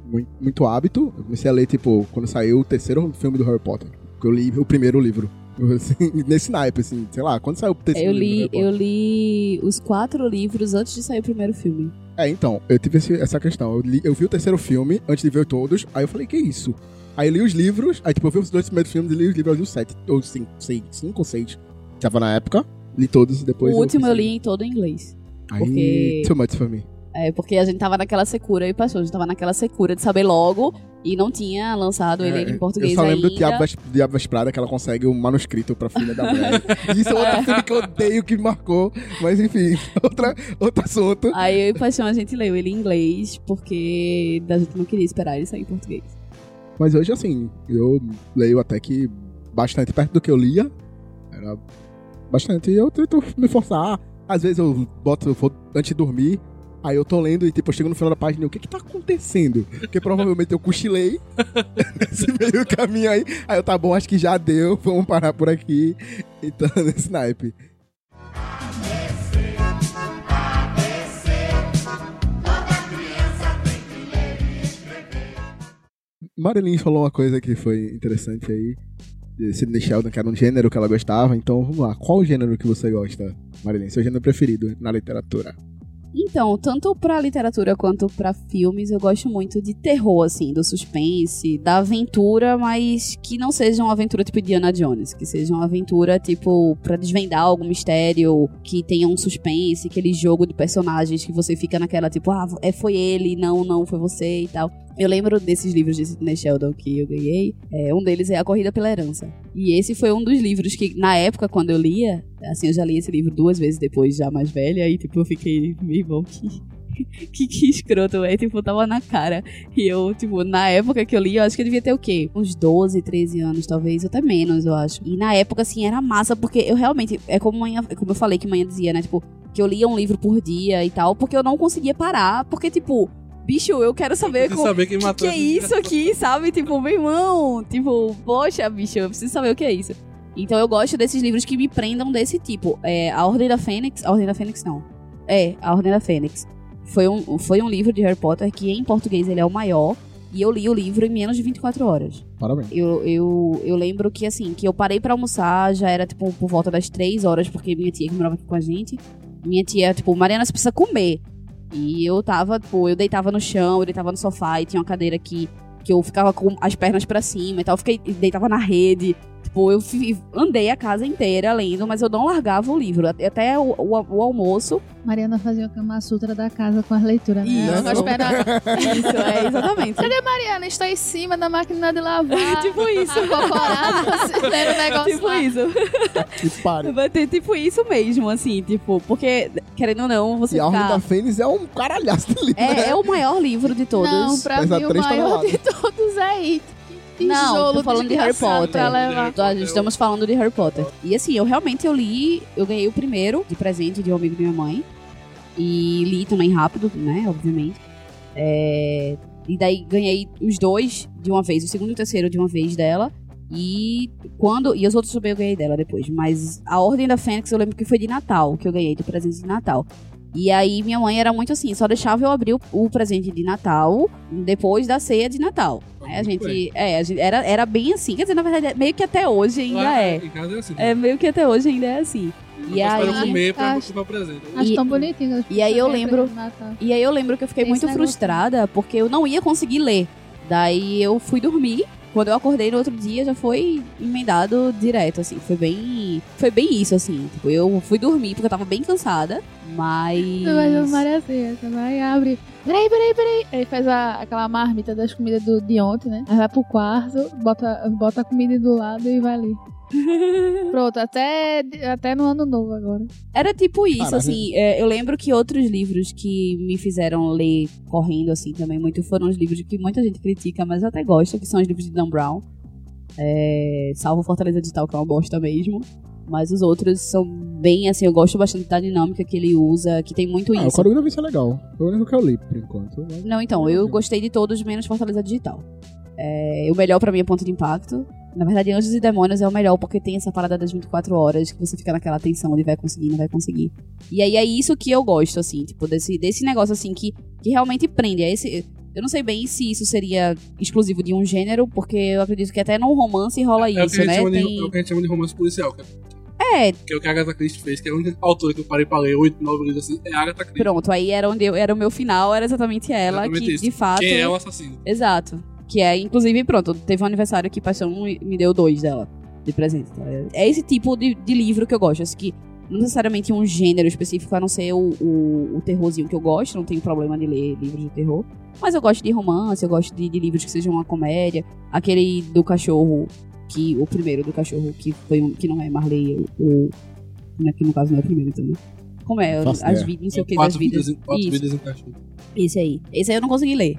Speaker 1: muito, muito hábito. Eu comecei a ler, tipo, quando saiu o terceiro filme do Harry Potter. Que eu li o primeiro livro. Assim, nesse naipe, assim, sei lá, quando saiu o terceiro
Speaker 3: eu li,
Speaker 1: livro.
Speaker 3: Eu li os quatro livros antes de sair o primeiro filme.
Speaker 1: É, então, eu tive esse, essa questão. Eu, li, eu vi o terceiro filme antes de ver todos, aí eu falei, que isso? Aí eu li os livros, aí tipo, eu vi os dois primeiros filmes e li os livros, eu li os sete, ou cinco, seis, cinco ou seis. Tava na época, li todos e depois.
Speaker 3: O último eu, eu li em todo em inglês.
Speaker 1: Aí,
Speaker 3: porque...
Speaker 1: too much for me.
Speaker 3: É, porque a gente tava naquela secura, e passou, a gente tava naquela secura de saber logo e não tinha lançado ele
Speaker 1: É,
Speaker 3: em português
Speaker 1: Eu só lembro
Speaker 3: ainda.
Speaker 1: do Diabo Ves- Diabo Vesprada, que ela consegue um manuscrito pra filha da mulher. Isso é outro filme que eu odeio, que me marcou. Mas enfim, outra, outro assunto.
Speaker 3: Aí eu e Paixão a gente leu ele em inglês, porque a gente não queria esperar ele sair em português.
Speaker 1: Mas hoje, assim, eu leio até que bastante perto do que eu lia. Era bastante. E eu tento me forçar. Às vezes eu boto, eu vou antes de dormir. Aí eu tô lendo e, tipo, eu chego no final da página e o que que tá acontecendo? Porque provavelmente eu cochilei nesse meio caminho aí. Aí eu, tá bom, acho que já deu, vamos parar por aqui. Então, nesse naipe. Marilyn falou uma coisa que foi interessante aí. De Sidney Sheldon, que era um gênero que ela gostava. Então, vamos lá. Qual gênero que você gosta, Marilyn? Seu gênero preferido na literatura?
Speaker 3: Então, tanto pra literatura quanto pra filmes, eu gosto muito de terror, assim, do suspense, da aventura, mas que não seja uma aventura tipo Diana Jones, que seja uma aventura tipo pra desvendar algum mistério, que tenha um suspense, aquele jogo de personagens que você fica naquela tipo, ah, é, foi ele, não, não, foi você e tal. Eu lembro desses livros de Sidney Sheldon que eu ganhei. É, um deles é A Corrida pela Herança. E esse foi um dos livros que, na época, quando eu lia, assim, eu já li esse livro duas vezes depois, já mais velha, e tipo, eu fiquei, meu irmão, que. Que, que escroto, é Tipo, tava na cara. E eu, tipo, na época que eu li, eu acho que eu devia ter o quê? Uns 12, 13 anos, talvez, até menos, eu acho. E na época, assim, era massa, porque eu realmente. É como, manhã, como eu falei que manhã dizia, né? Tipo, que eu lia um livro por dia e tal, porque eu não conseguia parar, porque, tipo, bicho, eu quero saber
Speaker 6: Preciso
Speaker 3: como.
Speaker 6: saber quem
Speaker 3: que,
Speaker 6: matou
Speaker 3: que é isso aqui, sabe? Tipo, meu irmão, tipo, poxa, bicho, eu preciso saber o que é isso. Então eu gosto desses livros que me prendam desse tipo. É, a Ordem da Fênix. A Ordem da Fênix não. É, A Ordem da Fênix. Foi um, foi um livro de Harry Potter que em português ele é o maior. E eu li o livro em menos de 24 horas.
Speaker 1: Parabéns.
Speaker 3: Eu, eu, eu lembro que, assim, que eu parei pra almoçar, já era, tipo, por volta das 3 horas, porque minha tia que morava aqui com a gente, minha tia, tipo, Mariana, você precisa comer. E eu tava, tipo, eu deitava no chão, eu deitava no sofá e tinha uma cadeira que, que eu ficava com as pernas pra cima e tal. Eu fiquei, deitava na rede. Tipo, Tipo, eu andei a casa inteira lendo, mas eu não largava o livro. Até o, o- o almoço.
Speaker 4: Mariana fazia o Kama Sutra da casa com as leituras, né?
Speaker 3: Isso.
Speaker 4: Ela esperava.
Speaker 3: Isso, é, exatamente.
Speaker 4: Cadê Mariana? Estou em cima da máquina de lavar.
Speaker 3: tipo isso.
Speaker 4: Acocorada, lendo o negócio
Speaker 3: Tipo
Speaker 4: lá.
Speaker 3: isso.
Speaker 1: Que pare.
Speaker 3: Vai ter tipo isso mesmo, assim, tipo, porque, querendo ou não, você
Speaker 1: E a Ordem
Speaker 3: ficar...
Speaker 1: da Fênix é um caralhaço de livro, né?
Speaker 3: É, é o maior livro de todos.
Speaker 4: Não, pra
Speaker 1: Pesa
Speaker 4: mim o
Speaker 1: três
Speaker 4: maior
Speaker 1: toneladas.
Speaker 4: de todos é It.
Speaker 3: Não, tô falando de Harry Potter.
Speaker 4: Pra levar.
Speaker 3: Estamos falando de Harry Potter. E assim, eu realmente eu li, eu ganhei o primeiro de presente de um amigo de minha mãe. E li também rápido, né? Obviamente. É, E daí ganhei os dois de uma vez, o segundo e o terceiro de uma vez dela. E quando. E os outros também eu ganhei dela depois. Mas a Ordem da Fênix eu lembro que foi de Natal, que eu ganhei de presente de Natal. E aí minha mãe era muito assim, só deixava eu abrir o, o presente de Natal depois da ceia de Natal. Aí a gente. É, a gente era, era bem assim. Quer dizer, na verdade, meio que até hoje ainda
Speaker 6: Lá
Speaker 3: é.
Speaker 6: Em casa é assim.
Speaker 3: É meio que até hoje ainda é assim. E aí-
Speaker 6: comer pra
Speaker 4: Acho-
Speaker 6: comprar o presente.
Speaker 4: Acho
Speaker 3: E-
Speaker 4: tão bonitinho.
Speaker 3: e aí eu lembro-. E aí eu lembro que eu fiquei
Speaker 4: Esse
Speaker 3: muito
Speaker 4: negócio.
Speaker 3: frustrada porque eu não ia conseguir ler. Daí eu fui dormir. Quando eu acordei no outro dia, já foi emendado direto, assim. Foi bem. Foi bem isso, assim. Tipo, eu fui dormir porque eu tava bem cansada. Mas.
Speaker 4: Você vai ver Maria assim, você vai abre. Peraí, peraí, peraí. Aí faz a, aquela marmita das comidas do, de ontem, né? Aí vai pro quarto, bota, bota a comida do lado e vai ali. Pronto, até, até no ano novo agora.
Speaker 3: Era tipo isso,
Speaker 1: Caralho.
Speaker 3: assim. é, eu lembro que outros livros que me fizeram ler correndo, assim, também muito foram os livros que muita gente critica, mas eu até gosto, que são os livros de Dan Brown. É, salvo Fortaleza Digital, que é uma bosta mesmo. Mas os outros são bem, assim, eu gosto bastante da dinâmica que ele usa, que tem muito
Speaker 1: Ah, o
Speaker 3: isso.
Speaker 1: Da Vinci é legal. Foi o único que eu li, por enquanto. mas-
Speaker 3: Não, então, eu gostei de todos, menos Fortaleza Digital. É, o melhor pra mim é Ponto de Impacto. Na verdade, Anjos e Demônios é o melhor, porque tem essa parada das 24 horas, que você fica naquela tensão de vai conseguir, não vai conseguir. E aí é isso que eu gosto, assim, tipo, desse, desse negócio, assim, que, que realmente prende. É esse, eu não sei bem se isso seria exclusivo de um gênero, porque eu acredito que até num romance rola
Speaker 6: é,
Speaker 3: isso, né?
Speaker 6: de,
Speaker 3: Tem...
Speaker 6: é o que a gente chama de romance policial, é,
Speaker 3: É,
Speaker 6: que é o que a Agatha Christie fez, que é a única autora que eu parei pra ler, oito, nove livros assim, é a Agatha Christie.
Speaker 3: pronto, aí era onde eu, era o meu final, era exatamente ela,
Speaker 6: Exatamente
Speaker 3: que
Speaker 6: isso.
Speaker 3: de fato.
Speaker 6: Quem é o assassino?
Speaker 3: Exato. Que é, inclusive, pronto, teve um aniversário que Paixão me me deu dois dela de presente. tá? É esse tipo de, de livro que eu gosto. Assim, que não necessariamente um gênero específico, a não ser o, o, o terrorzinho que eu gosto, não tenho problema de ler livros de terror. Mas eu gosto de romance, eu gosto de, de livros que sejam uma comédia. Aquele do cachorro, que o primeiro do cachorro, que foi um, que não é Marley, o. o né, que no caso não é o primeiro também. Como é?
Speaker 1: Faço
Speaker 3: As
Speaker 1: ideia.
Speaker 3: vidas, não sei o que, das
Speaker 6: quatro
Speaker 3: vidas.
Speaker 6: vidas, em- quatro
Speaker 3: Isso.
Speaker 6: vidas em cachorro.
Speaker 3: Esse aí. Esse aí eu não consegui ler.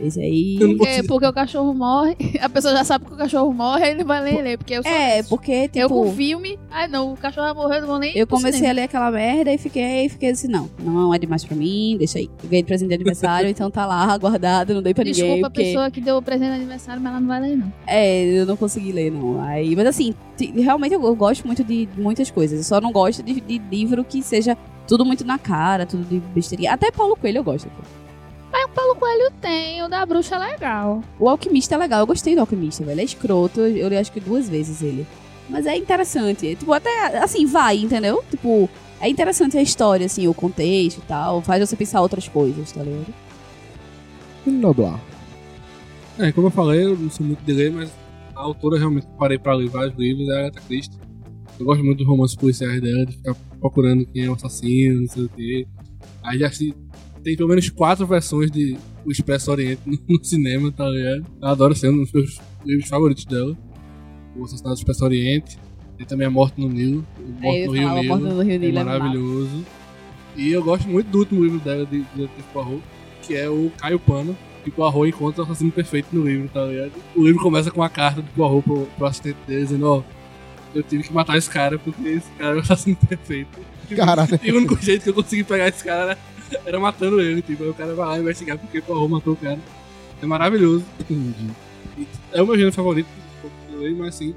Speaker 3: Esse aí.
Speaker 6: Não
Speaker 4: Porque,
Speaker 6: consigo-
Speaker 4: porque o cachorro morre, a pessoa já sabe que o cachorro morre, aí ele vai ler ler. Porque eu sou
Speaker 3: É, porque, tipo.
Speaker 4: Eu com filme, ai não, o cachorro vai morrer, eu não vou nem.
Speaker 3: Eu comecei
Speaker 4: cinema.
Speaker 3: a ler aquela merda e fiquei, fiquei assim, não, não é demais pra mim, deixa aí. Eu ganhei de presente de aniversário, então tá lá, guardado, não dei pra
Speaker 4: Desculpa
Speaker 3: ninguém,
Speaker 4: a
Speaker 3: porque...
Speaker 4: pessoa que deu o presente de aniversário, mas ela não vai ler, não.
Speaker 3: É, eu não consegui ler, não. Aí, mas assim, realmente eu, gosto muito de muitas coisas, eu só não gosto de, de livro que seja tudo muito na cara, tudo de besteirinha. Até Paulo Coelho eu gosto. pô.
Speaker 4: Paulo Coelho tem, o da bruxa é legal.
Speaker 3: O Alquimista é legal, eu gostei do Alquimista, velho. É escroto, eu li acho que duas vezes ele. Mas é interessante. Tipo, até assim, vai, entendeu? Tipo, é interessante a história, assim, o contexto e tal. Faz você pensar outras coisas, tá ligado?
Speaker 1: Noblar.
Speaker 6: É, como eu falei, eu não sou muito de ler, mas a autora realmente parei pra ler vários livros é a Agatha Christie. Eu gosto muito dos romances policiais dela, de ficar procurando quem é o assassino, não sei o quê. Aí já se, tem pelo menos quatro versões de O Expresso Oriente no, cinema, tá ligado? Eu adoro ser um dos meus livros favoritos dela. O Assassinato do Expresso Oriente. Tem também A Morte no Nilo. O Morte
Speaker 3: eu
Speaker 6: no Rio Nilo.
Speaker 3: Morte no Rio
Speaker 6: É
Speaker 3: Nilo é
Speaker 6: maravilhoso. E eu gosto muito do último livro dela, de de Detetive Poirot, que é o Caio Pano, que Poirot encontra o assassino perfeito no livro, tá ligado? O livro começa com uma carta do Poirot pro, pro assistente dele, dizendo, ó, eu tive que matar esse cara porque esse cara é o assassino perfeito.
Speaker 1: Caralho.
Speaker 6: E o único jeito que eu consegui pegar esse cara era, era matando ele, tipo, aí o cara vai lá investigar porque Poirot matou o cara. É maravilhoso.
Speaker 1: Entendi.
Speaker 6: É o meu gênero favorito, mas assim,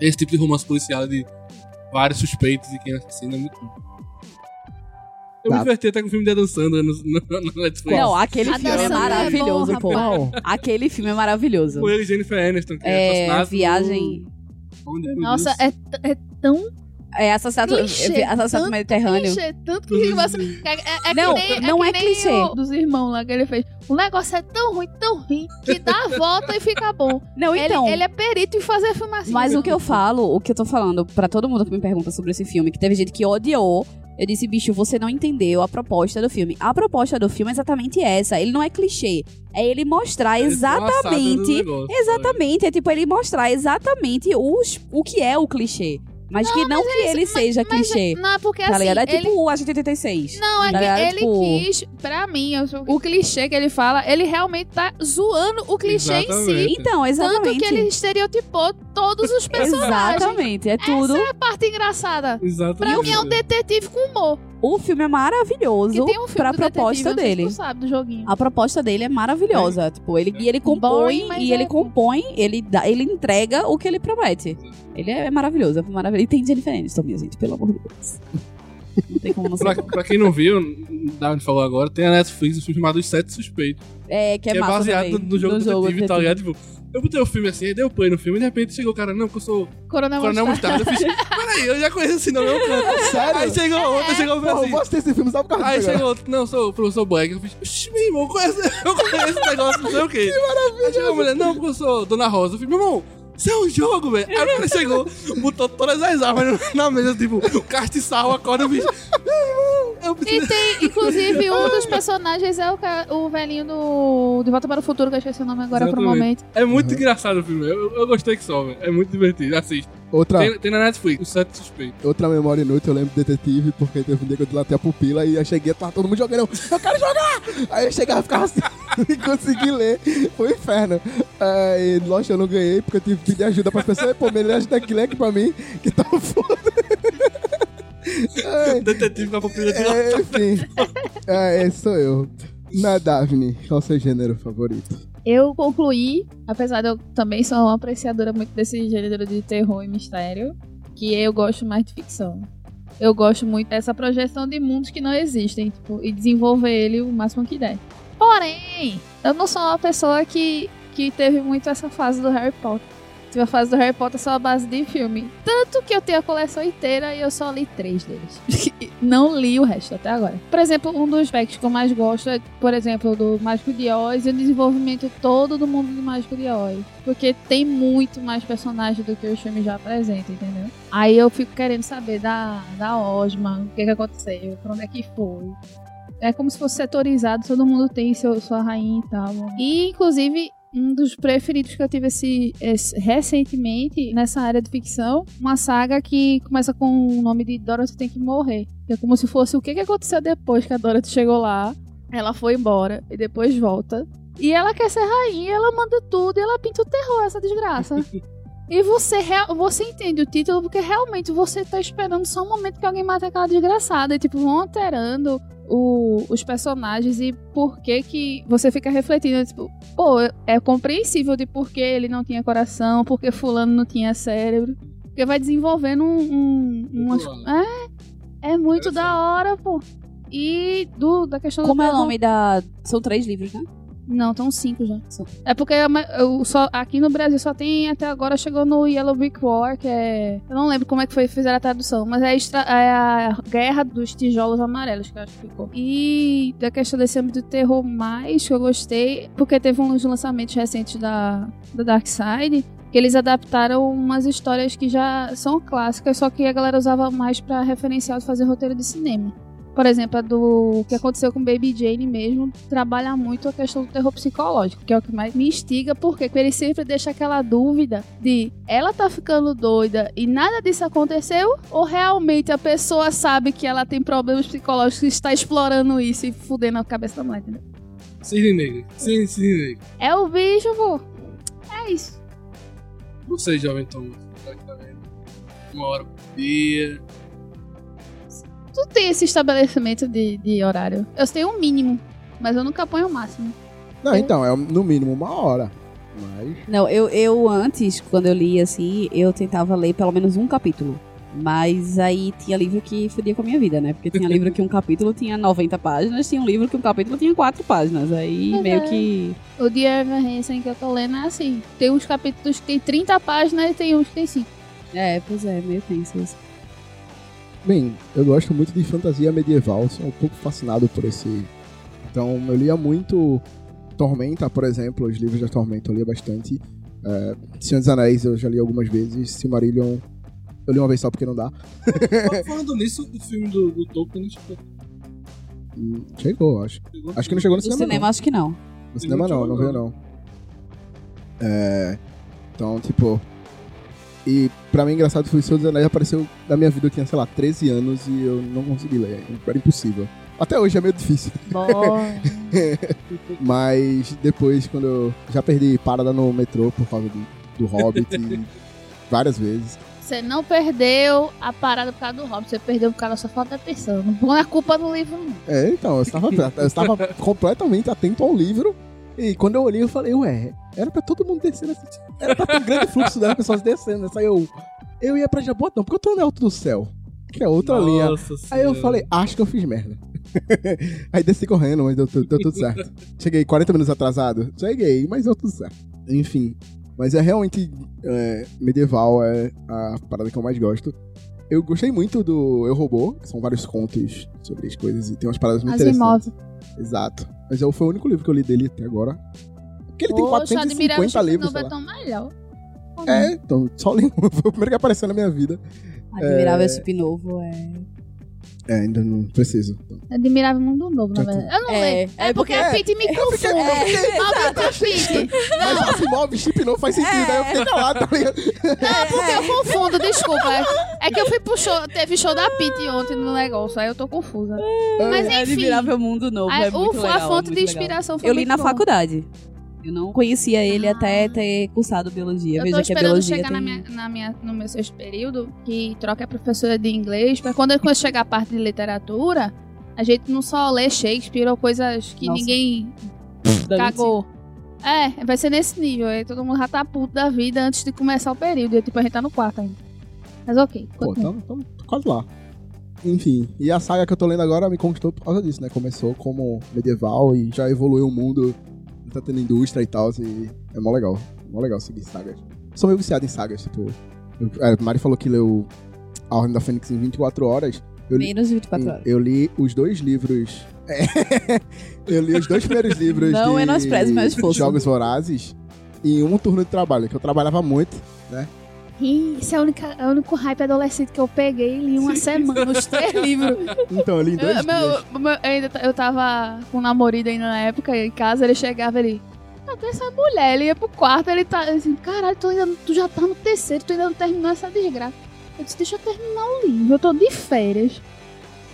Speaker 6: esse tipo de romance policial de vários suspeitos e quem assassina é muito bom. Eu
Speaker 1: Tá.
Speaker 6: me diverti até com o filme de Adam Sandler no, no, no Netflix.
Speaker 3: Não, aquele filme é
Speaker 4: é
Speaker 3: maravilhoso,
Speaker 4: bom,
Speaker 3: pô.
Speaker 1: Qual?
Speaker 3: Aquele filme é maravilhoso.
Speaker 6: Com ele e Jennifer Aniston, que é,
Speaker 3: É, viagem.
Speaker 6: no- Onde é,
Speaker 4: Nossa, é, é tão
Speaker 3: É assassinato,
Speaker 4: Clichê,
Speaker 3: assassinato
Speaker 4: tanto
Speaker 3: mediterrâneo.
Speaker 4: Clichê, tanto que você. É, é, é
Speaker 3: Não,
Speaker 4: que nem,
Speaker 3: não
Speaker 4: é,
Speaker 3: é
Speaker 4: que nem
Speaker 3: clichê.
Speaker 4: o dos irmãos lá que ele fez. O negócio é tão ruim, tão ruim, que dá a volta e fica bom.
Speaker 3: Não,
Speaker 4: Ele-
Speaker 3: então.
Speaker 4: ele, é perito em fazer filme assim.
Speaker 3: Mas o que eu falo, o que eu tô falando pra todo mundo que me pergunta sobre esse filme, que teve gente que odiou. Eu disse, bicho, você não entendeu a proposta do filme. A proposta do filme é exatamente essa. Ele não é clichê. É ele mostrar
Speaker 6: no
Speaker 3: exatamente.
Speaker 6: negócio,
Speaker 3: Exatamente. É tipo ele mostrar exatamente os, o que é o clichê. Mas que não que ele seja
Speaker 4: Mas
Speaker 3: clichê.
Speaker 4: Não, é porque
Speaker 3: Tá
Speaker 4: assim.
Speaker 3: ligado? É
Speaker 4: ele-
Speaker 3: tipo o Agente 86.
Speaker 4: Não, é
Speaker 3: tá
Speaker 4: que
Speaker 3: ligado?
Speaker 4: ele
Speaker 3: Tipo-
Speaker 4: quis, pra mim, o clichê que ele fala, ele realmente tá zoando o clichê em si.
Speaker 6: Exatamente.
Speaker 3: Então,
Speaker 4: Tanto
Speaker 3: exatamente.
Speaker 4: que ele estereotipou todos os personagens.
Speaker 3: Exatamente. É tudo.
Speaker 4: Essa é a parte engraçada.
Speaker 6: Exatamente.
Speaker 4: Pra mim é um detetive com humor.
Speaker 3: O filme é maravilhoso
Speaker 4: Que tem um filme
Speaker 3: pra
Speaker 4: do
Speaker 3: proposta
Speaker 4: detetive, não sei se
Speaker 3: dele.
Speaker 4: tu sabe do joguinho.
Speaker 3: A proposta dele é maravilhosa. Tipo, ele, e ele compõe,
Speaker 4: mas
Speaker 3: e ele
Speaker 4: é-
Speaker 3: compõe, ele, dá, ele entrega o que ele promete. Ele é maravilhoso, é maravilhoso. E tem Jennifer Aniston, minha gente, pelo amor de Deus. Não tem como não
Speaker 6: Pra, pra quem não viu, da onde falou agora, tem a Netflix um filme chamado Os Sete Suspeitos.
Speaker 3: É, que é,
Speaker 6: que é baseado
Speaker 3: também,
Speaker 6: no, no jogo
Speaker 3: no
Speaker 6: detetive, tá ligado? Tipo, eu botei o filme assim, aí deu play no filme, e de repente chegou o cara, não, porque eu sou
Speaker 4: Coronel,
Speaker 6: Coronel
Speaker 4: Mostarda.
Speaker 6: Eu fiz, peraí, eu já conheço esse nome, eu canto.
Speaker 1: Sério?
Speaker 6: Aí chegou outro, chegou
Speaker 1: Porra, eu
Speaker 6: assim.
Speaker 1: vou assistir esse filme só por causa
Speaker 6: Aí
Speaker 1: disso
Speaker 6: chegou
Speaker 1: agora.
Speaker 6: outro, não, sou o professor Black. Eu fiz, oxi, meu irmão, eu conheço, eu conheço esse negócio, não sei o quê. Que maravilha. Aí chegou a mulher, não, porque eu sou Dona Rosa. Eu fiz, meu irmão, isso é um jogo, velho. Aí o cara chegou, botou todas as armas na mesa, tipo, castiçal, a corda, eu fiz, meu irmão, eu
Speaker 4: E tem, inclusive, um dos personagens é o, o velhinho do De Volta para o Futuro, que eu esqueci o nome agora
Speaker 6: Exatamente.
Speaker 4: momento.
Speaker 6: É muito engraçado o filme, eu, eu gostei que só, velho. É muito divertido, assista.
Speaker 1: Outra,
Speaker 6: Tem, tem na Netflix, Os Sete Suspeitos.
Speaker 1: outra memória inútil, eu lembro do detetive, porque teve um dia que eu dilatei a pupila e eu cheguei, tava todo mundo jogando, eu, eu quero jogar! Aí eu chegava e ficava assim, e consegui ler. Foi um inferno. Aí, lógico, eu não ganhei, porque eu tive que pedir ajuda pras pessoas, pô, me ajuda aqui, leque pra mim, que tá foda.
Speaker 6: Detetive com a pupila de
Speaker 1: é, enfim, é, esse sou eu. Na Daphne, qual é seu gênero favorito?
Speaker 4: Eu concluí, apesar de eu também ser uma apreciadora muito desse gênero de terror e mistério, que eu gosto mais de ficção. Eu gosto muito dessa projeção de mundos que não existem, tipo, e desenvolver ele o máximo que der. Porém, eu não sou uma pessoa que, que teve muito essa fase do Harry Potter. Tive a fase do Harry Potter só a base de filme. Tanto que eu tenho a coleção inteira e eu só li três deles. não li o resto até agora. Por exemplo, um dos aspectos que eu mais gosto é, por exemplo, do Mágico de Oz e o desenvolvimento todo do mundo do Mágico de Oz. Porque tem muito mais personagens do que os filmes já apresentam, entendeu? Aí eu fico querendo saber da, da Osma, o que, que aconteceu, pra onde é que foi. É como se fosse setorizado, todo mundo tem seu, sua rainha e tal. E, inclusive, um dos preferidos que eu tive esse, esse- recentemente nessa área de ficção, uma saga que começa com o nome de Dorothy tem que morrer. É como se fosse o que, que aconteceu depois que a Dorothy chegou lá. Ela foi embora e depois volta. E ela quer ser rainha, ela manda tudo e ela pinta o terror, essa desgraça. E você, você entende o título porque realmente você tá esperando só um momento que alguém mate aquela desgraçada. E tipo, vão alterando o- os personagens e por que que você fica refletindo, tipo, pô, é compreensível de por que ele não tinha coração, porque fulano não tinha cérebro. Porque vai desenvolvendo um... um umas- é, é muito da hora, pô. E do, da questão
Speaker 3: Como
Speaker 4: do
Speaker 3: é o nome da. São três livros, né?
Speaker 4: Não, estão cinco já.
Speaker 3: São.
Speaker 4: É porque eu, eu só, aqui no Brasil só tem até agora chegou no Yellow Brick War, que é. Eu não lembro como é que foi fizeram a tradução, mas é a, extra- é a Guerra dos Tijolos Amarelos, que eu acho que ficou. E da questão desse âmbito de terror mais que eu gostei, porque teve uns lançamentos recentes da, da Dark Side. Que eles adaptaram umas histórias que já são clássicas, só que a galera usava mais pra referencial de fazer roteiro de cinema. Por exemplo, a do que aconteceu com Baby Jane mesmo, trabalha muito a questão do terror psicológico, que é o que mais me instiga, porque ele sempre deixa aquela dúvida de ela tá ficando doida e nada disso aconteceu, ou realmente a pessoa sabe que ela tem problemas psicológicos e está explorando isso e fudendo a cabeça da mulher, entendeu?
Speaker 6: Cisne Negro. Cisne, Cisne Negro.
Speaker 4: É o bicho, pô. É isso.
Speaker 6: Você, jovem Thomas, tá vendo? Uma hora por dia.
Speaker 4: Tu tem esse estabelecimento de, de horário. Eu tenho um mínimo, mas eu nunca ponho o máximo.
Speaker 1: Não, então, é no mínimo uma hora. Mas.
Speaker 3: Não, eu, eu antes, quando eu lia assim, eu tentava ler pelo menos um capítulo. Mas aí tinha livro que fudia com a minha vida, né? Porque tinha livro que um capítulo tinha 90 páginas, tinha um livro que um capítulo tinha 4 páginas. Aí
Speaker 4: Mas
Speaker 3: meio
Speaker 4: é.
Speaker 3: que.
Speaker 4: O Dear Evan Hansen que eu tô lendo é assim. Tem uns capítulos que tem 30 páginas e tem uns que tem 5.
Speaker 3: É, pois é, meio tenso isso.
Speaker 1: Bem, eu gosto muito de fantasia medieval, sou um pouco fascinado por esse. Então, eu lia muito Tormenta, por exemplo, os livros da Tormenta eu lia bastante. É, Senhor dos Anéis eu já li algumas vezes, Silmarillion eu li uma vez só porque não dá.
Speaker 6: Falando nisso, o filme do, do Tolkien não chegou.
Speaker 1: Hum, Chegou, acho.
Speaker 6: Chegou?
Speaker 1: Acho que não chegou no
Speaker 3: No
Speaker 1: cinema.
Speaker 3: cinema, acho que não.
Speaker 1: não. No cinema não, não veio não. É, então, tipo. E pra mim, engraçado foi o Senhor dos Anéis apareceu na minha vida, eu tinha, sei lá, 13 anos e eu não consegui ler. Era impossível. Até hoje é meio difícil. Mas depois, quando eu já perdi parada no metrô por causa do, do Hobbit várias vezes.
Speaker 4: você não perdeu a parada por causa do Hobbit, você perdeu por causa da sua falta de atenção. Não põe a culpa no livro, não.
Speaker 1: É, então, eu estava, eu estava completamente atento ao livro. E quando eu olhei, eu falei, ué, era pra todo mundo descer nesse. Era pra ter um grande fluxo das pessoas descendo. Nessa aí eu. Eu ia pra Jabotão, porque eu tô no alto do céu. Que é outra linha.
Speaker 6: Nossa
Speaker 1: Aí eu
Speaker 6: Senhora.
Speaker 1: falei, acho que eu fiz merda. aí desci correndo, mas deu, deu tudo certo. Cheguei 40 minutos atrasado. Cheguei, mas deu tudo certo. Enfim. Mas é realmente é, medieval, é a parada que eu mais gosto. Eu gostei muito do Eu Robô, que são vários contos sobre as coisas e tem umas paradas muito interessantes. Exato. Mas é, foi o único livro que eu li dele até agora. Porque ele tem
Speaker 4: Poxa, admirável
Speaker 1: 450 livros. Sei
Speaker 4: é tão melhor.
Speaker 1: É, então, só li um. Foi o primeiro que apareceu na minha vida.
Speaker 3: Admirável
Speaker 1: É.
Speaker 3: Chip Novo é.
Speaker 1: É, ainda não preciso.
Speaker 4: Admirável Mundo Novo, na verdade. Eu não
Speaker 3: É,
Speaker 4: leio. É,
Speaker 3: é
Speaker 4: porque
Speaker 3: porque-
Speaker 4: a Pete me confunde. Aumenta a Pete.
Speaker 1: Mas Asimov, chip não faz sentido. Aí eu fiquei calado, tá ligado?
Speaker 4: É porque eu confundo, desculpa. É, é que eu fui pro show, teve show da Pete ontem no negócio, aí eu tô confusa. Mas enfim,
Speaker 3: Admirável Mundo Novo.
Speaker 4: a,
Speaker 3: é muito
Speaker 4: o-
Speaker 3: legal,
Speaker 4: a fonte
Speaker 3: muito
Speaker 4: de
Speaker 3: legal.
Speaker 4: inspiração foi
Speaker 3: Eu li na
Speaker 4: bom.
Speaker 3: faculdade. Eu não conhecia ele
Speaker 4: Ah.
Speaker 3: até ter cursado biologia.
Speaker 4: Eu
Speaker 3: Veja
Speaker 4: tô
Speaker 3: que a
Speaker 4: esperando
Speaker 3: biologia
Speaker 4: chegar
Speaker 3: tem...
Speaker 4: na minha, na minha, no meu sexto período, que troca a professora de inglês, pra quando eu a chegar a parte de literatura, a gente não só lê Shakespeare ou coisas que
Speaker 3: Nossa.
Speaker 4: ninguém cagou. É, vai ser nesse nível. Aí todo mundo já tá puto da vida antes de começar o período. E tipo, a gente tá no quarto ainda. Mas ok.
Speaker 1: Pô, tamo, tamo quase lá. Enfim, e a saga que eu tô lendo agora me conquistou por causa disso, né? Começou como medieval e já evoluiu o mundo, tá tendo indústria e tal, e é mó legal. Mó legal seguir sagas. Sou meio viciado em sagas, tipo. Eu, a Mari falou que leu A Ordem da Fênix em 24 horas. Eu li,
Speaker 3: Menos de 24 horas.
Speaker 1: eu li os dois livros. É, eu li os dois primeiros livros
Speaker 3: Não
Speaker 1: de
Speaker 3: menospreze meu esforço.
Speaker 1: Jogos Vorazes em um turno de trabalho, que eu trabalhava muito.
Speaker 4: Ih, Esse é o único, é o único hype adolescente que eu peguei e li em uma semana, os três livros.
Speaker 1: Então, eu li dois
Speaker 4: Eu, meu, meu- eu ainda, eu tava com um namorado ainda na época, em casa, ele chegava ele. Ah, tem essa mulher, ele ia pro quarto, ele tá assim, caralho, tu, ainda, tu já tá no terceiro, tu ainda não terminou essa desgraça. Eu disse, deixa eu terminar o livro, eu tô de férias.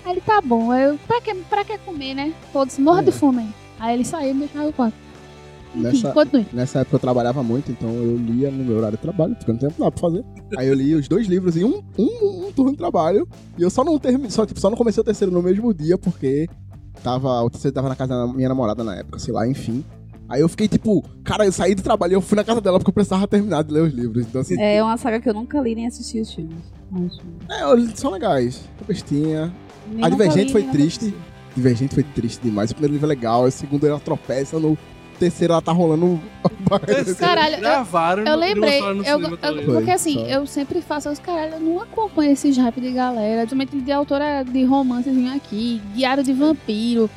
Speaker 4: Aí ele, tá bom, aí eu, pra que, pra que comer, né? Todos, morra de
Speaker 1: É.
Speaker 4: fome aí. Aí ele saiu e me deixou no quarto. Enfim,
Speaker 1: Nessa-
Speaker 4: continue.
Speaker 1: Nessa época eu trabalhava muito, então eu lia no meu horário de trabalho, não tinha nada pra fazer. Aí eu li os dois livros em um, um, um turno de trabalho. E eu só não terminei, só, tipo, só não comecei o terceiro no mesmo dia, porque tava, o terceiro tava na casa da minha namorada na época, sei lá, enfim. Aí eu fiquei tipo, cara, eu saí do trabalho e eu fui na casa dela porque eu precisava terminar de ler os livros. Então, assim,
Speaker 3: É uma saga que eu nunca li nem assisti os filmes.
Speaker 1: É, são legais. Bestinha.
Speaker 3: Nem
Speaker 1: A Divergente
Speaker 3: li,
Speaker 1: foi triste. Divergente foi triste demais. O primeiro livro é legal, o segundo ela tropeça, no terceiro ela tá rolando.
Speaker 4: Caralho, eu-
Speaker 6: Gravaram
Speaker 4: Eu lembrei, eu,
Speaker 6: cinema
Speaker 4: eu- porque assim, eu sempre faço os caralho, eu não acompanho esses hype de galera, principalmente de autora de romancezinho aqui, diário de vampiro,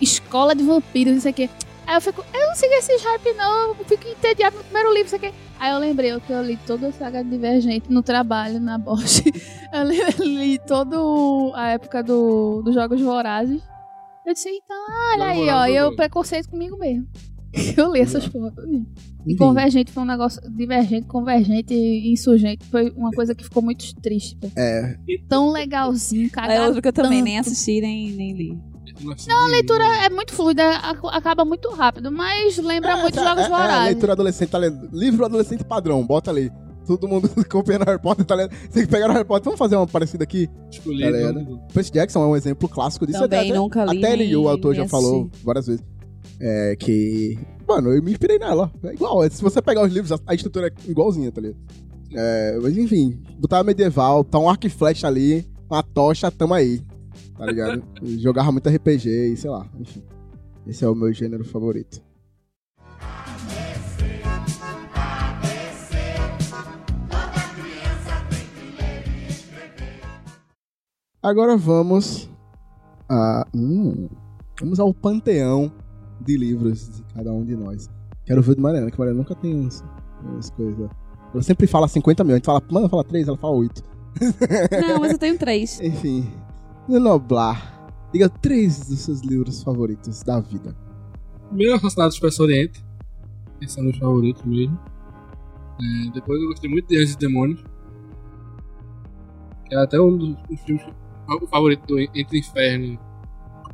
Speaker 4: escola de vampiros, não sei o quê. Aí eu fico, eu não sigo esses hype não, eu fico entediado no primeiro livro, não sei o quê. Aí eu lembrei que eu li toda a saga Divergente no trabalho, na Bosch. Eu li, li toda a época do, dos Jogos Vorazes. Eu disse, então, olha
Speaker 6: Jogos
Speaker 4: aí, ó, e
Speaker 6: eu
Speaker 4: preconceito comigo mesmo. Eu li essas porra. E Convergente foi um negócio divergente, convergente e insurgente. Foi uma coisa que ficou muito triste. Pô.
Speaker 1: é,
Speaker 4: Tão legalzinho, cagado.
Speaker 3: É outro que eu também
Speaker 4: tanto.
Speaker 3: nem assisti, nem, nem li.
Speaker 6: Não, a
Speaker 4: leitura é muito fluida, ac- acaba muito rápido, mas lembra muito
Speaker 1: é,
Speaker 4: Jogos
Speaker 1: é, é,
Speaker 4: Vorazes.
Speaker 1: leitura adolescente, tá lendo. Livro adolescente padrão, bota ali. Todo mundo copiando Harry Potter, tá lendo. Você pegar o Harry Potter, vamos fazer uma parecida aqui?
Speaker 6: Escolhi,
Speaker 1: Tá ligado?
Speaker 6: não-
Speaker 1: Percy Jackson é um exemplo clássico disso.
Speaker 3: Também
Speaker 1: até,
Speaker 3: nunca li,
Speaker 1: Até ele, o autor, já falou
Speaker 3: assisti.
Speaker 1: várias vezes. É que. Mano, eu me inspirei nela. É igual. Se você pegar os livros, a- estrutura é igualzinha, tá ligado? É, mas enfim, botar medieval, tá um arco e flecha ali, uma tocha, tamo aí. Tá ligado? Jogava muito RPG e sei lá, enfim. Esse é o meu gênero favorito. Agora vamos a. hum, vamos ao panteão de livros de cada um de nós. Quero ver o de Mariana, que Mariana nunca tem uns, umas coisas. Ela sempre fala 50 mil. A gente fala, mano, fala 3, ela fala 8.
Speaker 3: Não, mas eu tenho três.
Speaker 1: Enfim. Noblar. Diga três dos seus livros favoritos da vida.
Speaker 6: Primeiro Assassinato do Expresso Oriente. Esse é o meu favorito mesmo. É, depois eu gostei muito de Anjos e Demônios. Que é até um dos, dos filmes o favorito do Entre Inferno,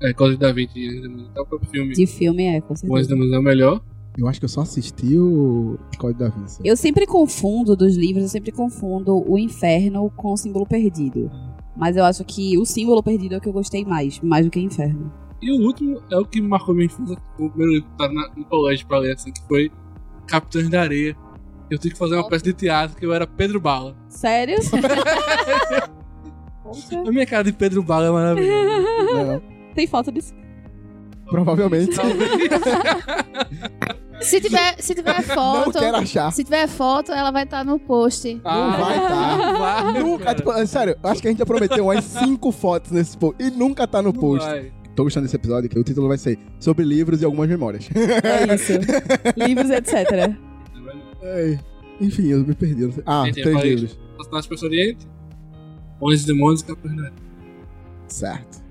Speaker 6: é, Código da Vinci e Demônios. Até o próprio filme.
Speaker 3: De filme é, com
Speaker 6: O Anjos
Speaker 3: certeza.
Speaker 6: Demônios é o melhor.
Speaker 1: Eu acho que eu só assisti o Código da Vinci.
Speaker 3: Eu sempre confundo dos livros, eu sempre confundo o inferno com o símbolo perdido. Mas eu acho que o símbolo perdido é o que eu gostei mais, mais do que o inferno.
Speaker 6: E o último é o que marcou minha infância. O primeiro livro que tava na- no colégio pra ler, assim, que foi Capitães da Areia. Eu tive que fazer uma peça de teatro que eu era Pedro Bala.
Speaker 3: Sério?
Speaker 2: A minha cara de Pedro Bala é maravilhosa.
Speaker 1: Não,
Speaker 3: Tem falta disso.
Speaker 1: provavelmente.
Speaker 4: Se tiver, se tiver
Speaker 1: Não
Speaker 4: foto.
Speaker 1: quero achar.
Speaker 4: Se tiver foto, ela vai estar no post.
Speaker 1: Não vai tá.
Speaker 2: vai,
Speaker 1: Nunca, tipo, é sério, eu acho que a gente já prometeu umas 5 fotos nesse post e nunca tá no
Speaker 6: Não
Speaker 1: post.
Speaker 6: vai.
Speaker 1: Tô gostando desse episódio, que o título vai ser Sobre livros e algumas memórias.
Speaker 3: É isso. Livros, etc.
Speaker 1: Ai, enfim, eu me perdi. não. Ah,
Speaker 6: eu
Speaker 1: três livros.
Speaker 6: Do Expresso Oriente, e Demônios e Areia.
Speaker 1: Certo.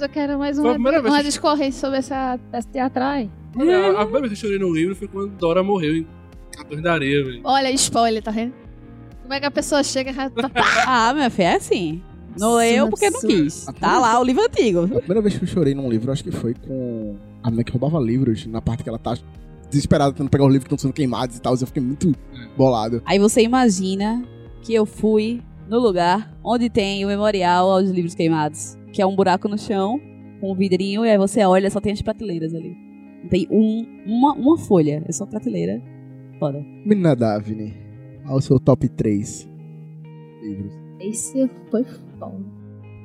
Speaker 4: Eu quero mais
Speaker 6: a
Speaker 4: uma, uma
Speaker 6: que-
Speaker 4: discorrência sobre essa peça teatral.
Speaker 6: Olha, a primeira vez que eu chorei no livro foi quando Dora morreu em Capitães da Areia, velho.
Speaker 4: Olha, spoiler, tá vendo? Como é que a pessoa chega e já tá...
Speaker 3: Ah, minha filha, é assim. Não leu porque não quis. Tá lá o livro antigo.
Speaker 1: A primeira vez que eu chorei num livro, acho que foi com a menina que roubava livros, na parte que ela tá desesperada tentando pegar os livros que estão sendo queimados e tal. Eu fiquei muito bolado.
Speaker 3: Aí você imagina que eu fui no lugar onde tem o memorial aos livros queimados. Que é um buraco no chão, com um vidrinho, e aí você olha, só tem as prateleiras ali. Não Tem um, uma, uma folha, é só prateleira. Foda.
Speaker 1: Menina Davine, ao seu top 3 livros.
Speaker 4: Esse foi foda.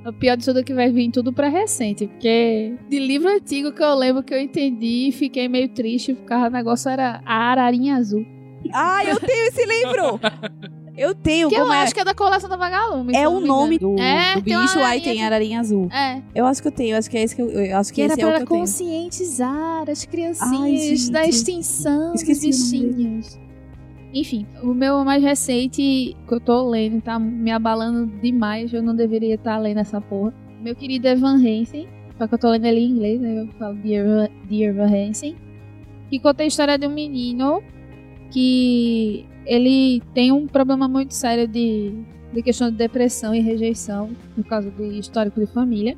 Speaker 4: O pior de tudo é que vai vir tudo pra recente, porque de livro antigo que eu lembro que eu entendi e fiquei meio triste, porque o negócio era a Ararinha Azul.
Speaker 3: Ah, eu tenho esse livro! Eu tenho,
Speaker 4: Que eu
Speaker 3: é?
Speaker 4: acho que é da coleção da Vagalume.
Speaker 3: É o nome do,
Speaker 4: É,
Speaker 3: do bicho, aí tem ararinha azul.
Speaker 4: É.
Speaker 3: Eu acho que eu tenho, acho que é esse que eu, eu acho que,
Speaker 4: Que era
Speaker 3: esse é que eu tenho.
Speaker 4: conscientizar as criancinhas
Speaker 3: Ai, gente.
Speaker 4: da extinção dos
Speaker 3: Esqueci
Speaker 4: bichinhos. Enfim, o meu mais recente que eu tô lendo tá me abalando demais. Eu não deveria estar lendo essa porra. Meu querido Evan Hansen, só que eu tô lendo ele em inglês, né? Eu falo Dear Evan, Dear Evan Hansen. Que conta a história de um menino que ele tem um problema muito sério de, de questão de depressão e rejeição, por causa de histórico de família.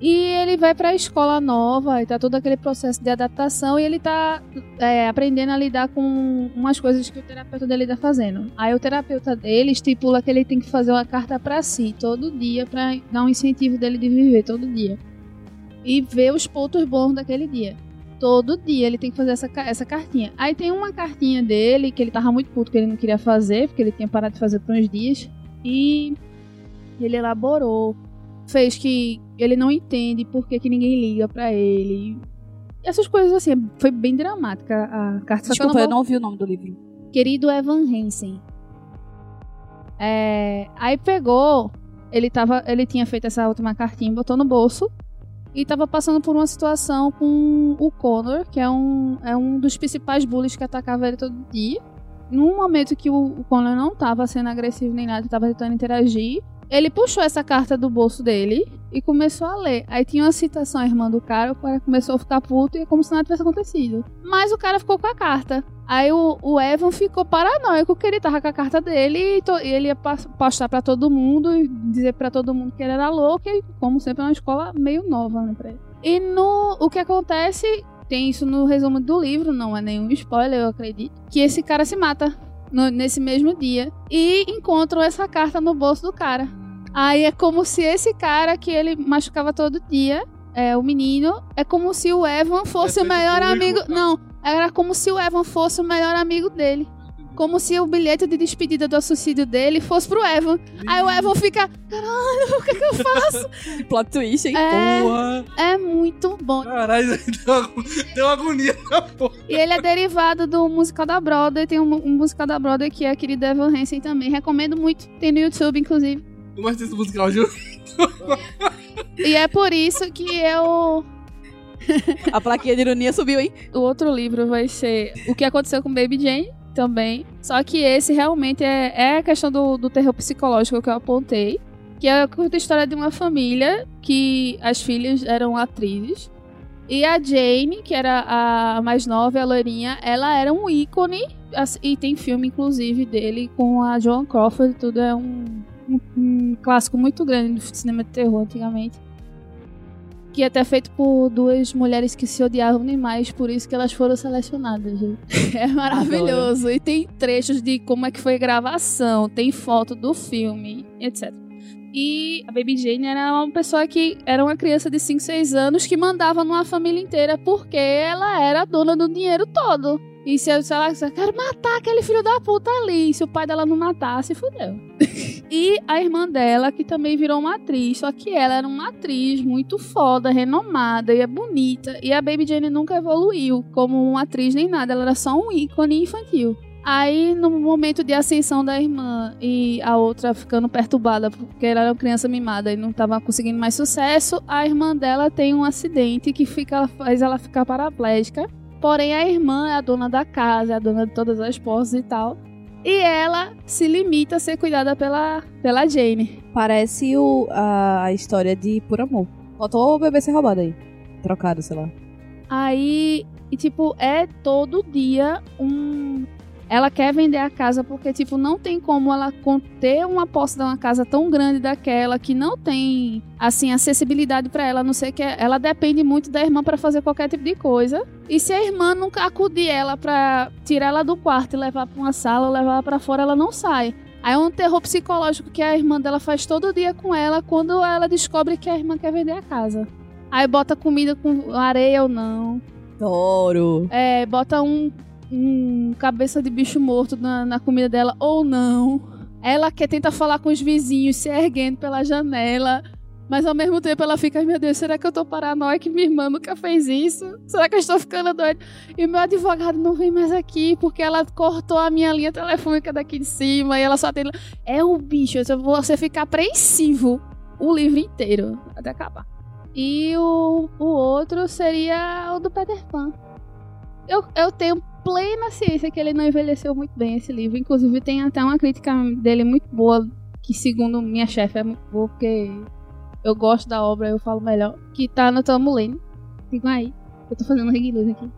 Speaker 4: E ele vai pra escola nova e tá todo aquele processo de adaptação e ele tá é, aprendendo a lidar com umas coisas que o terapeuta dele tá fazendo. Aí o terapeuta dele estipula que ele tem que fazer uma carta pra si todo dia pra dar um incentivo dele de viver todo dia. E ver os pontos bons daquele dia. Todo dia ele tem que fazer essa, essa cartinha. Aí tem uma cartinha dele que ele tava muito puto que ele não queria fazer, porque ele tinha parado de fazer por uns dias. E ele elaborou fez que ele não entende por que, que ninguém liga pra ele. Essas coisas assim, foi bem dramática a carta.
Speaker 3: Desculpa, eu não ouvi o nome do livro.
Speaker 4: Querido Evan Hansen. É, aí pegou, ele, tava, ele tinha feito essa última cartinha, botou no bolso e tava passando por uma situação com o Connor, que é um, é um dos principais bullies que atacava ele todo dia. Num momento que o, o Connor não tava sendo agressivo nem nada, tava tentando interagir, ele puxou essa carta do bolso dele e começou a ler. Aí tinha uma citação à irmã do cara, o cara começou a ficar puto e é como se nada tivesse acontecido. Mas o cara ficou com a carta. Aí o, o Evan ficou paranoico que ele tava com a carta dele e, to- e ele ia postar pra todo mundo e dizer pra todo mundo que ele era louco, e como sempre é uma escola meio nova, né, pra ele. E no, o que acontece, tem isso no resumo do livro, não é nenhum spoiler, eu acredito, que esse cara se mata no- nesse mesmo dia e encontram essa carta no bolso do cara. Aí é como se esse cara que ele machucava todo dia, é, o menino, é como se o Evan fosse o
Speaker 6: Defende
Speaker 4: melhor amigo.
Speaker 6: cara.
Speaker 4: Não, era como se o Evan fosse o melhor amigo dele. Como se o bilhete de despedida do suicídio dele fosse pro Evan. Aí o Evan fica, caralho, o que, que eu faço?
Speaker 3: Plot twist, hein?
Speaker 4: É,
Speaker 6: Porra!
Speaker 4: é muito bom.
Speaker 6: Caralho, deu, ago- deu agonia na porra.
Speaker 4: E ele é derivado do musical da Broadway. Tem um, um musical da Broadway que é aquele Evan Hansen também. Recomendo muito. Tem no YouTube, inclusive.
Speaker 6: Mas esse musical de
Speaker 4: E é por isso que eu.
Speaker 3: A plaquinha de ironia subiu, hein?
Speaker 4: O outro livro vai ser O que aconteceu com Baby Jane também. Só que esse realmente é, é a questão do, do terror psicológico que eu apontei. Que é a história de uma família que as filhas eram atrizes. E a Jane, que era a mais nova, a loirinha, ela era um ícone. assim, E tem filme, inclusive, dele com a Joan Crawford. Tudo é um, um, clássico muito grande do cinema de terror antigamente. Que é até feito por duas mulheres que se odiavam demais, por isso que elas foram selecionadas. É maravilhoso. E tem trechos de como é que foi a gravação, tem foto do filme, etc. E a Baby Jane era uma pessoa que era uma criança de 5, 6 anos que mandava numa família inteira porque ela era a dona do dinheiro todo. E se, ela dissesse, quero matar aquele filho da puta ali, se o pai dela não matasse, fudeu. e a irmã dela, que também virou uma atriz, só que ela era uma atriz muito foda, renomada e é bonita. E a Baby Jane nunca evoluiu como uma atriz nem nada, ela era só um ícone infantil. Aí, no momento de ascensão da irmã e a outra ficando perturbada porque ela era uma criança mimada e não estava conseguindo mais sucesso, a irmã dela tem um acidente que fica, faz ela ficar paraplégica. Porém, a irmã é a dona da casa, é a dona de todas as posses e tal. E ela se limita a ser cuidada pela, pela Jane.
Speaker 3: Parece o, a, história de Por Amor. Faltou o bebê ser roubado aí. Trocado, sei lá.
Speaker 4: Aí, e tipo, é todo dia um. Ela quer vender a casa porque, tipo, não tem como ela conter uma posse de uma casa tão grande daquela que não tem, assim, acessibilidade pra ela, a não ser que ela depende muito da irmã pra fazer qualquer tipo de coisa. E se a irmã nunca acudir ela pra tirar ela do quarto e levar pra uma sala ou levar ela pra fora, ela não sai. Aí é um terror psicológico que a irmã dela faz todo dia com ela quando ela descobre que a irmã quer vender a casa. Aí bota comida com areia ou não.
Speaker 3: Adoro.
Speaker 4: É, bota um, um cabeça de bicho morto na, na comida dela ou não. Ela quer tentar falar com os vizinhos, se erguendo pela janela. Mas ao mesmo tempo ela fica, meu Deus, será que eu tô paranoica minha irmã nunca fez isso? Será que eu estou ficando doida? E o meu advogado não vem mais aqui porque ela cortou a minha linha telefônica daqui de cima e ela só tem. É o bicho, você fica apreensivo o livro inteiro até acabar. E o, o outro seria o do Peter Pan. Eu, eu tenho plena ciência que ele não envelheceu muito bem esse livro. Inclusive, tem até uma crítica dele muito boa, que segundo minha chefe é muito boa, porque eu gosto da obra, eu falo melhor. Que tá no Tamulene. Fica aí. Eu tô fazendo reguiluz aqui.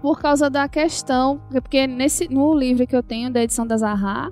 Speaker 4: Por causa da questão. Porque nesse, no livro que eu tenho, da edição da Zahar,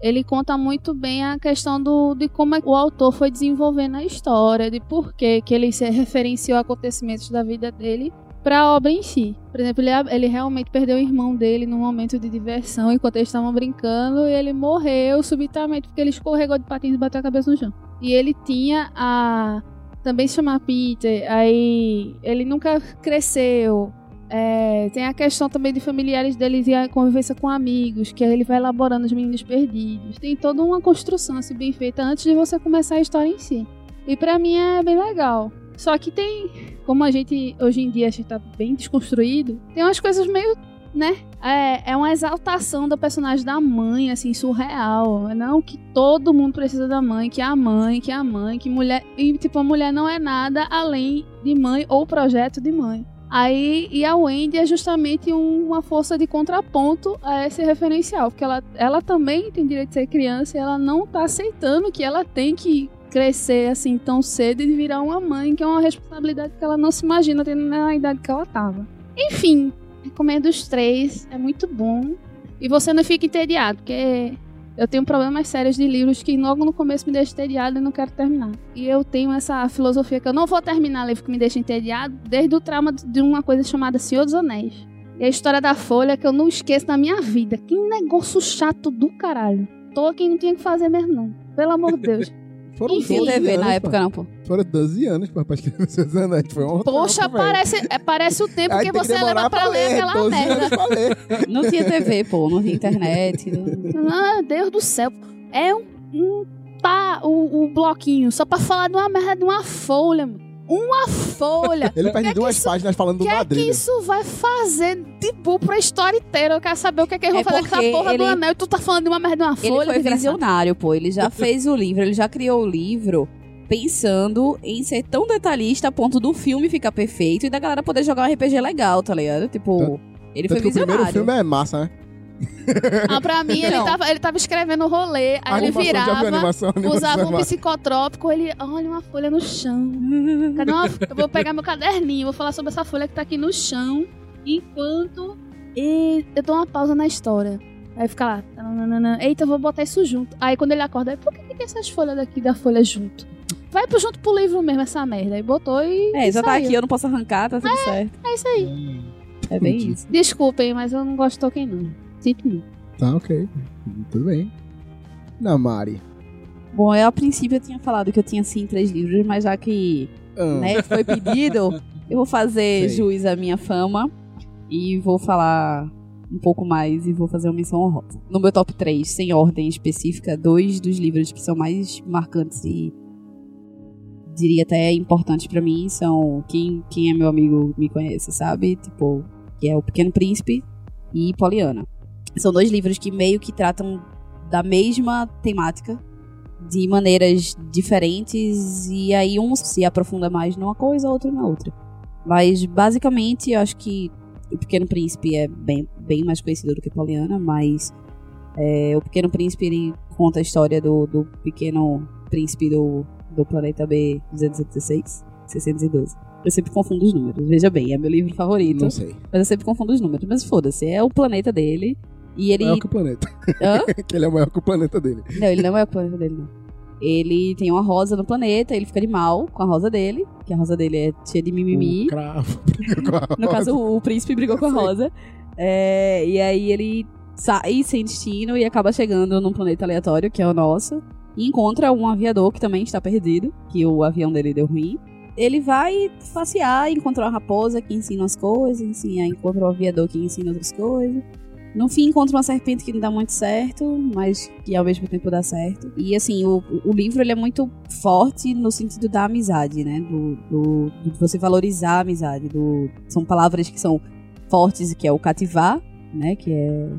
Speaker 4: ele conta muito bem a questão do, de como é o autor foi desenvolvendo a história, de por que ele se referenciou a acontecimentos da vida dele para a obra em si. Por exemplo, ele, ele realmente perdeu o irmão dele num momento de diversão enquanto eles estavam brincando e ele morreu subitamente porque ele escorregou de patins e bateu a cabeça no chão. E ele tinha a. Também se chama Peter, aí ele nunca cresceu. É, tem a questão também de familiares deles e a convivência com amigos, que ele vai elaborando os meninos perdidos. Tem toda uma construção assim, bem feita antes de você começar a história em si. E pra mim é bem legal. Só que tem, como a gente hoje em dia a gente tá bem desconstruído, tem umas coisas meio, né? É, é uma exaltação do personagem da mãe, assim, surreal. Não que todo mundo precisa da mãe, que a mãe, que a mãe, que mulher. E, tipo, a mulher não é nada além de mãe ou projeto de mãe. Aí, e a Wendy é justamente um- uma força de contraponto a esse referencial, porque ela, ela também tem direito de ser criança e ela não tá aceitando que ela tem que crescer assim tão cedo e virar uma mãe, que é uma responsabilidade que ela não se imagina tendo na idade que ela tava. Enfim, recomendo os três, é muito bom. E você não fica entediado, porque eu tenho problemas sérios de livros que logo no começo me deixam entediado e não quero terminar. E eu tenho essa filosofia que eu não vou terminar livro que me deixa entediado desde o trauma de uma coisa chamada Senhor dos Anéis. E a história da Folha que eu não esqueço na minha vida. Que negócio chato do caralho. Tô quem não tinha que fazer mesmo, não. Pelo amor de Deus.
Speaker 1: Foram
Speaker 3: Enfim,
Speaker 1: 12
Speaker 3: TV
Speaker 1: anos,
Speaker 3: na época
Speaker 1: pô.
Speaker 3: não, pô.
Speaker 1: Foram 12 anos pô, pra escrever seus anéis. Foi um
Speaker 4: Poxa,
Speaker 1: velho.
Speaker 4: parece, é, parece o tempo
Speaker 1: Aí
Speaker 4: que
Speaker 1: tem
Speaker 4: você leva pra ler aquela
Speaker 1: 12
Speaker 4: merda.
Speaker 1: anos pra ler.
Speaker 3: Não tinha TV, pô. Não tinha internet. não-
Speaker 4: Ah, Deus do céu. É um, um tá o, o bloquinho só pra falar de uma merda de uma folha, mano. Uma folha.
Speaker 1: Ele perde
Speaker 4: Que
Speaker 1: duas
Speaker 4: isso-
Speaker 1: páginas falando
Speaker 4: O
Speaker 1: do
Speaker 4: que é que
Speaker 1: Madrid.
Speaker 4: isso vai fazer de bu pra história inteira? Eu quero saber o que é que eles vão
Speaker 3: É
Speaker 4: fazer com essa porra do
Speaker 3: ele-
Speaker 4: anel e tu tá falando de uma merda de uma
Speaker 3: Ele
Speaker 4: folha.
Speaker 3: foi
Speaker 4: desgraçado.
Speaker 3: visionário, pô. Ele já fez o livro, ele já criou o livro pensando em ser tão detalhista a ponto do filme ficar perfeito e da galera poder jogar um RPG legal, tá ligado? Tipo, ele foi
Speaker 1: Tanto que o primeiro
Speaker 3: visionário.
Speaker 1: filme é massa, né?
Speaker 4: Ah, pra mim, ele tava, ele tava escrevendo o rolê, aí ele virava,
Speaker 1: animação, animação
Speaker 4: usava
Speaker 1: é
Speaker 4: um psicotrópico, ele, olha uma folha no chão. Cadê uma... Eu vou pegar meu caderninho, vou falar sobre essa folha que tá aqui no chão, enquanto e eu dou uma pausa na história. Aí fica lá, tananana, eita, eu vou botar isso junto. Aí quando ele acorda, aí, por que, que tem essas folhas daqui da folha junto? Vai pro junto pro livro mesmo essa merda. Aí botou e.
Speaker 3: É,
Speaker 4: e
Speaker 3: já tá
Speaker 4: saiu.
Speaker 3: aqui, eu não posso arrancar, tá tudo certo.
Speaker 4: É isso aí.
Speaker 3: É bem isso.
Speaker 4: Desculpem, mas eu não gosto de Tolkien, não. Sinto muito.
Speaker 1: Tá, ok. Tudo bem. Não, Mari.
Speaker 3: Bom, eu a princípio eu tinha falado que eu tinha sim três livros, mas já que
Speaker 1: Ah,
Speaker 3: né, foi pedido, eu vou fazer
Speaker 1: Sei.
Speaker 3: jus à minha fama e vou falar um pouco mais e vou fazer uma menção honrosa. No meu top 3, sem ordem específica, dois dos livros que são mais marcantes e diria até importantes pra mim são quem, quem é meu amigo me conhece, sabe? Tipo, que é O Pequeno Príncipe e Poliana. São dois livros que meio que tratam da mesma temática de maneiras diferentes e aí um se aprofunda mais numa coisa, outro na outra. Mas basicamente eu acho que o Pequeno Príncipe é bem, bem mais conhecido do que Poliana, mas é, o Pequeno Príncipe conta a história do, do pequeno príncipe do, do planeta B216, 612. Eu sempre confundo os números. Veja bem, é meu livro favorito,
Speaker 1: não sei.
Speaker 3: mas eu sempre confundo os números. Mas foda-se, é o planeta dele. E ele.
Speaker 1: Maior que o planeta.
Speaker 3: Hã?
Speaker 1: que ele é maior que o planeta dele.
Speaker 3: Não, ele não é o planeta dele, não. Ele tem uma rosa no planeta, ele fica de mal com a rosa dele, que a rosa dele é cheia de mimimi.
Speaker 1: O cravo briga com a
Speaker 3: No caso, o, o príncipe brigou com a rosa. É, e aí ele sai sem destino e acaba chegando num planeta aleatório, que é o nosso. E encontra um aviador que também está perdido, que o avião dele deu ruim. Ele vai passear, encontra uma raposa que ensina as coisas, ensina, encontra um aviador que ensina outras coisas. No fim, encontra uma serpente que não dá muito certo, mas que ao mesmo tempo dá certo. E assim, o, o livro ele é muito forte no sentido da amizade, né? Do, do, você valorizar a amizade. Do, são palavras que são fortes, que é o cativar, né? Que é.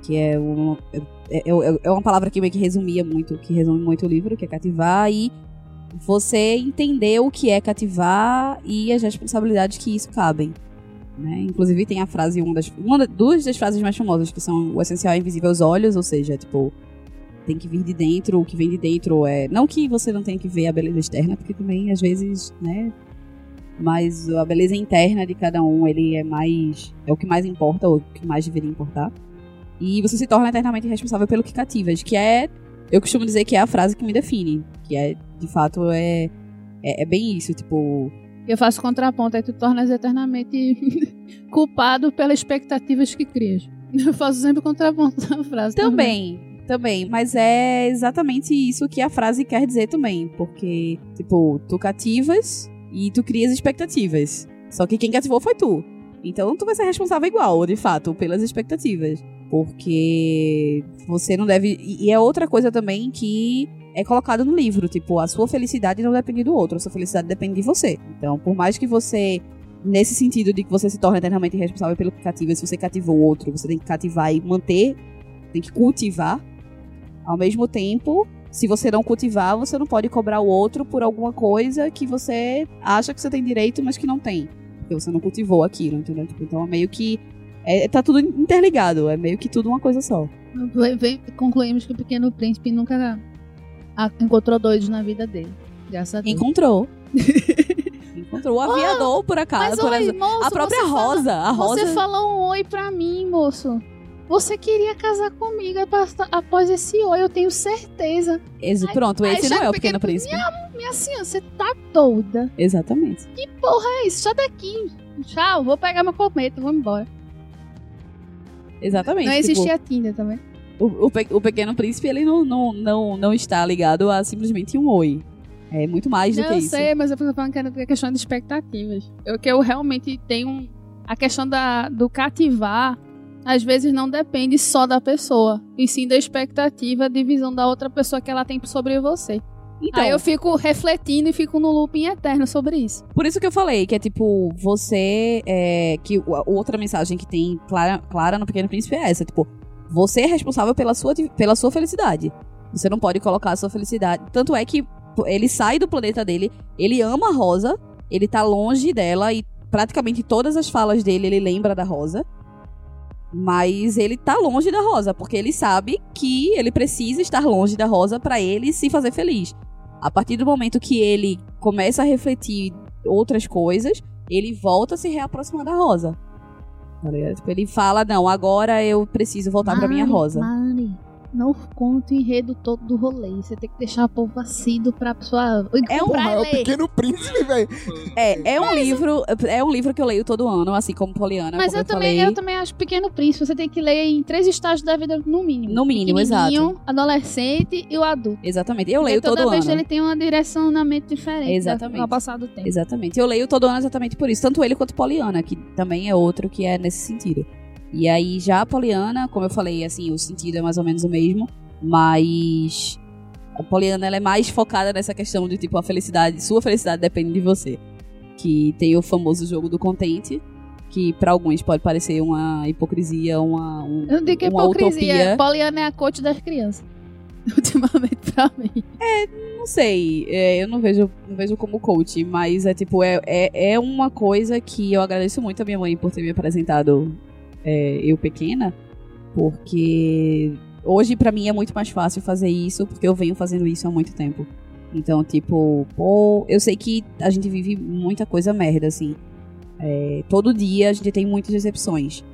Speaker 3: Que é, um, é, é, é uma palavra que meio que resumia muito, que resume muito o livro, que é cativar, e você entender o que é cativar e as responsabilidades que isso cabem. Né? Inclusive tem a frase, uma das, uma duas das frases mais famosas, que são o essencial é invisível aos olhos, ou seja, tipo, tem que vir de dentro, o que vem de dentro é. Não que você não tenha que ver a beleza externa, porque também, às vezes, né? Mas a beleza interna de cada um, ele é mais. é o que mais importa, ou o que mais deveria importar. E você se torna eternamente responsável pelo que cativas, que é. Eu costumo dizer que é a frase que me define. Que é, de fato, é. É, é bem isso, tipo.
Speaker 4: Eu faço contraponto, aí tu tornas eternamente culpado pelas expectativas que crias. Eu faço sempre contraponto na frase.
Speaker 3: Também, também. Mas é exatamente isso que a frase quer dizer também. Porque, tipo, tu cativas e tu crias expectativas. Só que quem cativou foi tu. Então tu vai ser responsável igual, de fato, pelas expectativas. Porque você não deve. E é outra coisa também que é colocado no livro. Tipo, a sua felicidade não depende do outro, a sua felicidade depende de você. Então, por mais que você. Nesse sentido de que você se torna eternamente responsável pelo que cativa, se você cativou o outro, você tem que cativar e manter, tem que cultivar. Ao mesmo tempo, se você não cultivar, você não pode cobrar o outro por alguma coisa que você acha que você tem direito, mas que não tem. Porque você não cultivou aquilo, entendeu? Tipo, Então é meio que. É, tá tudo interligado, é meio que tudo uma coisa só.
Speaker 4: Concluímos que o Pequeno Príncipe nunca a- encontrou doidos na vida dele. Graças a Deus.
Speaker 3: Encontrou. Encontrou o aviador, por acaso.
Speaker 4: Mas
Speaker 3: por
Speaker 4: oi, moço,
Speaker 3: a própria
Speaker 4: você fala-
Speaker 3: Rosa. a Rosa.
Speaker 4: Você falou um oi pra mim, moço. Você queria casar comigo após- esse oi, eu tenho certeza.
Speaker 3: Esse- pronto,
Speaker 4: Aí
Speaker 3: esse
Speaker 4: já
Speaker 3: não é o
Speaker 4: peguei-
Speaker 3: Pequeno Príncipe.
Speaker 4: Minha senhora, você tá doida.
Speaker 3: Exatamente.
Speaker 4: É isso, sai daqui. Tchau, vou pegar meu cometa, vou embora.
Speaker 3: Exatamente.
Speaker 4: Não
Speaker 3: tipo,
Speaker 4: existia Tinder também.
Speaker 3: O, o, pe- o Pequeno Príncipe, ele não, não, não, não está ligado a simplesmente um oi. É muito mais do
Speaker 4: Não,
Speaker 3: que
Speaker 4: eu
Speaker 3: isso.
Speaker 4: sei, mas eu tô falando que é questão de expectativas. Eu que eu realmente tenho a questão da, do cativar, às vezes não depende só da pessoa, e sim da expectativa de visão da outra pessoa que ela tem sobre você.
Speaker 3: Então,
Speaker 4: Aí eu fico refletindo e fico no looping eterno sobre isso.
Speaker 3: Por isso que eu falei que é tipo, você. É, que outra mensagem que tem clara, clara no Pequeno Príncipe é essa: tipo, você é responsável pela sua, pela sua felicidade. Você não pode colocar a sua felicidade. Tanto é que ele sai do planeta dele, ele ama a Rosa, ele tá longe dela e praticamente todas as falas dele ele lembra da Rosa. Mas ele tá longe da Rosa, porque ele sabe que ele precisa estar longe da Rosa para ele se fazer feliz. A partir do momento que ele começa a refletir outras coisas, ele volta a se reaproximar da Rosa. Ele fala, não, agora eu preciso voltar pra minha Rosa.
Speaker 4: Não conta o enredo todo do rolê. Você tem que deixar o povo assíduo pra pessoa
Speaker 3: É um-
Speaker 1: Porra, é o. Pequeno Príncipe, velho.
Speaker 3: É, é um livro, é um livro que eu leio todo ano, assim como Poliana.
Speaker 4: Mas
Speaker 3: como
Speaker 4: eu,
Speaker 3: eu,
Speaker 4: também,
Speaker 3: falei.
Speaker 4: eu também acho Pequeno Príncipe. Você tem que ler em três estágios da vida, no mínimo.
Speaker 3: No mínimo,
Speaker 4: Pequenininho, adolescente e o adulto.
Speaker 3: Exatamente. Eu leio
Speaker 4: Porque toda
Speaker 3: todo
Speaker 4: vez
Speaker 3: ano.
Speaker 4: ele tem uma direcionamento diferente
Speaker 3: Exatamente.
Speaker 4: ao passar do tempo.
Speaker 3: Exatamente. Eu leio todo ano exatamente por isso. Tanto ele quanto Poliana, que também é outro que é nesse sentido. E aí, já a Poliana, como eu falei, assim, o sentido é mais ou menos o mesmo, mas a Poliana ela é mais focada nessa questão de tipo a felicidade, sua felicidade depende de você. Que tem o famoso jogo do contente, que pra alguns pode parecer uma hipocrisia, uma um,
Speaker 4: Eu não digo é
Speaker 3: uma
Speaker 4: hipocrisia.
Speaker 3: utopia.
Speaker 4: Poliana é a coach das crianças. Ultimamente, pra mim.
Speaker 3: Não sei, é, eu não vejo, não vejo como coach, mas é tipo, é, é, é uma coisa que eu agradeço muito a minha mãe por ter me apresentado é, eu pequena, porque hoje pra mim é muito mais fácil fazer isso, porque eu venho fazendo isso há muito tempo. Então, tipo, pô, eu sei que a gente vive muita coisa merda, assim. É, todo dia a gente tem muitas decepções.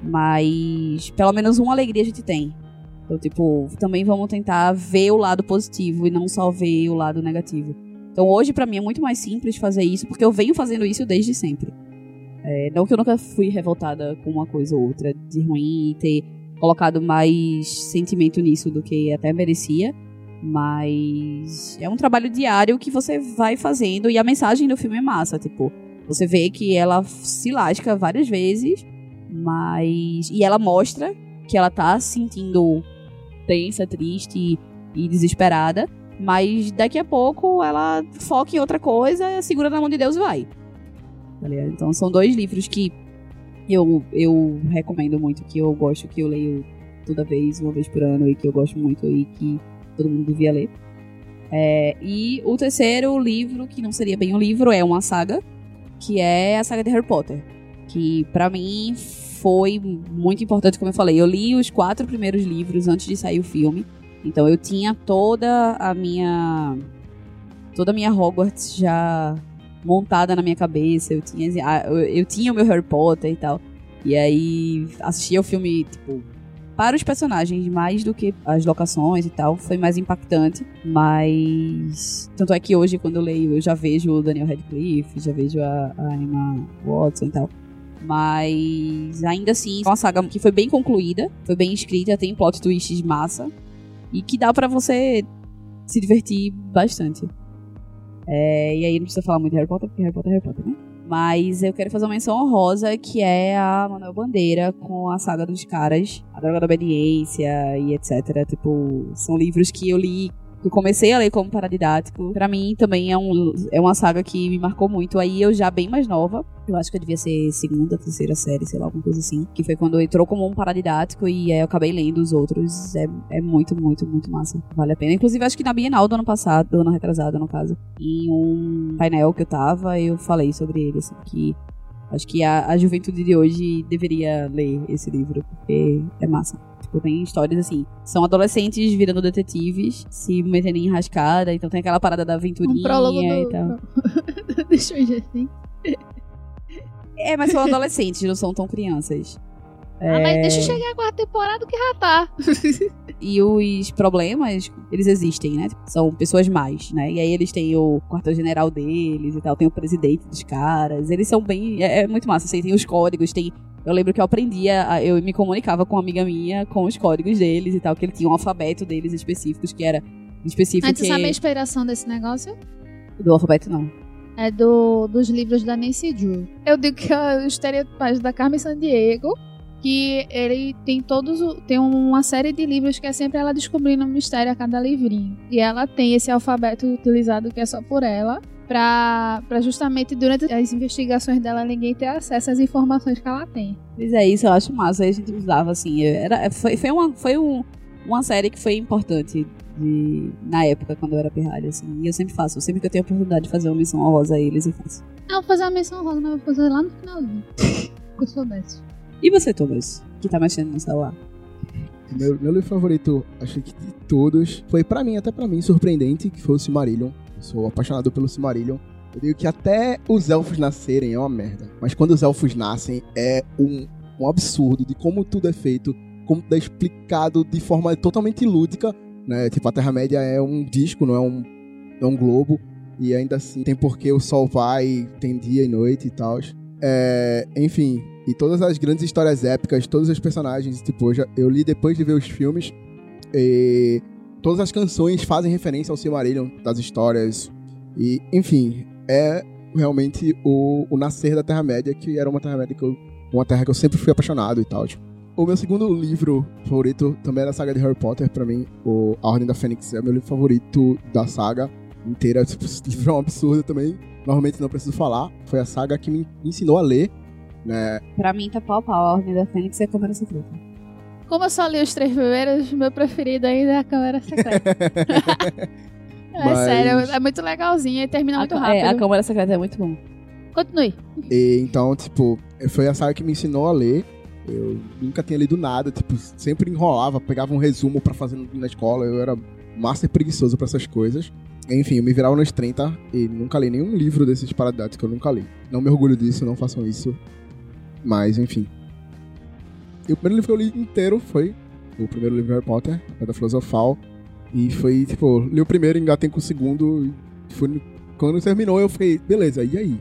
Speaker 3: Mas pelo menos uma alegria a gente tem. Então, tipo, também vamos tentar ver o lado positivo e não só ver o lado negativo. Então, hoje, pra mim, é muito mais simples fazer isso, porque eu venho fazendo isso desde sempre. É, não que eu nunca fui revoltada com uma coisa ou outra de ruim e ter colocado mais sentimento nisso do que até merecia. Mas é um trabalho diário que você vai fazendo e a mensagem do filme é massa. Tipo, você vê que ela se lasca várias vezes, mas. E ela mostra que ela tá se sentindo tensa, triste e desesperada. Mas daqui a pouco ela foca em outra coisa, segura na mão de Deus e vai. Tá ligado? Então são dois livros que eu, eu recomendo muito, que eu gosto, que eu leio toda vez, uma vez por ano, e que eu gosto muito e que todo mundo devia ler. É, e o terceiro livro, que não seria bem um livro, é uma saga, que é a saga de Harry Potter. Que pra mim foi muito importante, como eu falei. Eu li os quatro primeiros livros antes de sair o filme. Então eu tinha toda a minha. toda a minha Hogwarts já montada na minha cabeça. Eu tinha, eu, tinha o meu Harry Potter e tal. E aí assistia o filme, tipo, para os personagens mais do que as locações e tal. Foi mais impactante. Mas. Tanto é que hoje, quando eu leio, eu já vejo o Daniel Radcliffe, já vejo a, a Emma Watson e tal. Mas ainda assim, é uma saga que foi bem concluída, foi bem escrita, tem plot twists massa. E que dá pra você se divertir bastante. É, e aí não precisa falar muito de Harry Potter, porque Harry Potter é Harry Potter, né? Mas eu quero fazer uma menção honrosa, que é a Manuel Bandeira com a saga dos caras, a Droga da Obediência e etc. Tipo, são livros que eu li, eu comecei a ler como paradidático. Pra mim também é, um, é uma saga que me marcou muito. Aí eu já bem mais nova, eu acho que eu devia ser segunda, terceira série, sei lá, alguma coisa assim. Que foi quando entrou como um paradidático e aí eu acabei lendo os outros. É, é muito, muito, muito massa. Vale a pena. Inclusive, acho que na Bienal do ano passado, do ano retrasado, no caso, em um painel que eu tava, eu falei sobre ele, assim, que acho que a, a juventude de hoje deveria ler esse livro, porque é massa. Tipo, tem histórias assim, são adolescentes virando detetives, se metendo em enrascada, então tem aquela parada da
Speaker 4: Um
Speaker 3: aventurinha
Speaker 4: prólogo
Speaker 3: e
Speaker 4: do...
Speaker 3: tal.
Speaker 4: do Stranger Things.
Speaker 3: É, mas são adolescentes, não são tão crianças.
Speaker 4: Ah, mas deixa eu chegar a quarta temporada que já tá.
Speaker 3: E os problemas, eles existem, né? São pessoas mais, né? E aí eles têm o quartel-general deles e tal, tem o presidente dos caras. Eles são bem. É, é muito massa. Assim, tem os códigos, tem. Eu lembro que eu aprendia, eu me comunicava com uma amiga minha com os códigos deles e tal, que ele tinha um alfabeto deles específicos, que era específico
Speaker 4: Antes,
Speaker 3: que...
Speaker 4: sabe a inspiração desse negócio?
Speaker 3: do alfabeto, não.
Speaker 4: É do, dos livros da Nancy Drew. Eu digo que é o estereotipagem da Carmen Sandiego, que ele tem todos tem uma série de livros que é sempre ela descobrindo um mistério a cada livrinho. E ela tem esse alfabeto utilizado que é só por ela, pra, pra justamente durante as investigações dela ninguém ter acesso às informações que ela tem.
Speaker 3: Mas é isso, eu acho massa. Aí a gente usava assim. Era, foi, foi, uma, foi um, uma série que foi importante de- na época, quando eu era pirralha, assim. E eu sempre faço. Sempre que eu tenho a oportunidade de fazer uma missão honrosa a eles, eu faço.
Speaker 4: Eu vou fazer uma menção rosa, mas vou fazer lá no finalzinho. Se eu soubesse.
Speaker 3: E você, Thomas? Que tá mexendo no celular?
Speaker 1: Meu, meu livro favorito, acho que de todos, foi pra mim, até pra mim, surpreendente, que foi o Silmarillion. Sou apaixonado pelo Silmarillion. Eu digo que até os elfos nascerem é uma merda. Mas quando os elfos nascem, é um, um absurdo de como tudo é feito, como tudo é explicado de forma totalmente lúdica, né? Tipo, a Terra-média é um disco, não é um, é um globo. E ainda assim, tem porque o sol vai, tem dia e noite e tal. É, enfim, e todas as grandes histórias épicas, todos os personagens, tipo, eu, já- eu li depois de ver os filmes, e todas as canções fazem referência ao Silmarillion das histórias. E, enfim, é realmente o, o nascer da Terra-média, que era uma Terra-média que eu, uma terra que eu sempre fui apaixonado e tal. tipo. O meu segundo livro favorito também é da saga de Harry Potter, pra mim, o A Ordem da Fênix é o meu livro favorito da saga inteira. Tipo, esse livro é um absurdo também, normalmente não preciso falar. Foi a saga que me ensinou a ler, né?
Speaker 3: Pra mim, tá pau a pau. A Ordem da Fênix a Câmara Secreta.
Speaker 4: Como eu só li os três primeiros, meu preferido ainda é a Câmara Secreta. É
Speaker 1: Mas-
Speaker 4: sério, é muito legalzinho e termina muito
Speaker 3: a,
Speaker 4: rápido.
Speaker 3: é, a Câmara Secreta é muito bom.
Speaker 4: Continue.
Speaker 1: E, então, tipo, foi a saga que me ensinou a ler. Eu nunca tinha lido nada, tipo, sempre enrolava, pegava um resumo pra fazer na escola. Eu era massa e preguiçoso pra essas coisas. Enfim, eu me virava nos 30 e nunca li nenhum livro desses paradatos que eu nunca li. Não me orgulho disso, não façam isso. Mas, enfim. E o primeiro livro que eu li inteiro foi o primeiro livro de Harry Potter, a Pedra Filosofal. E foi, tipo, li o primeiro, engatei com o segundo. Foi, quando terminou, eu fiquei, beleza, e aí?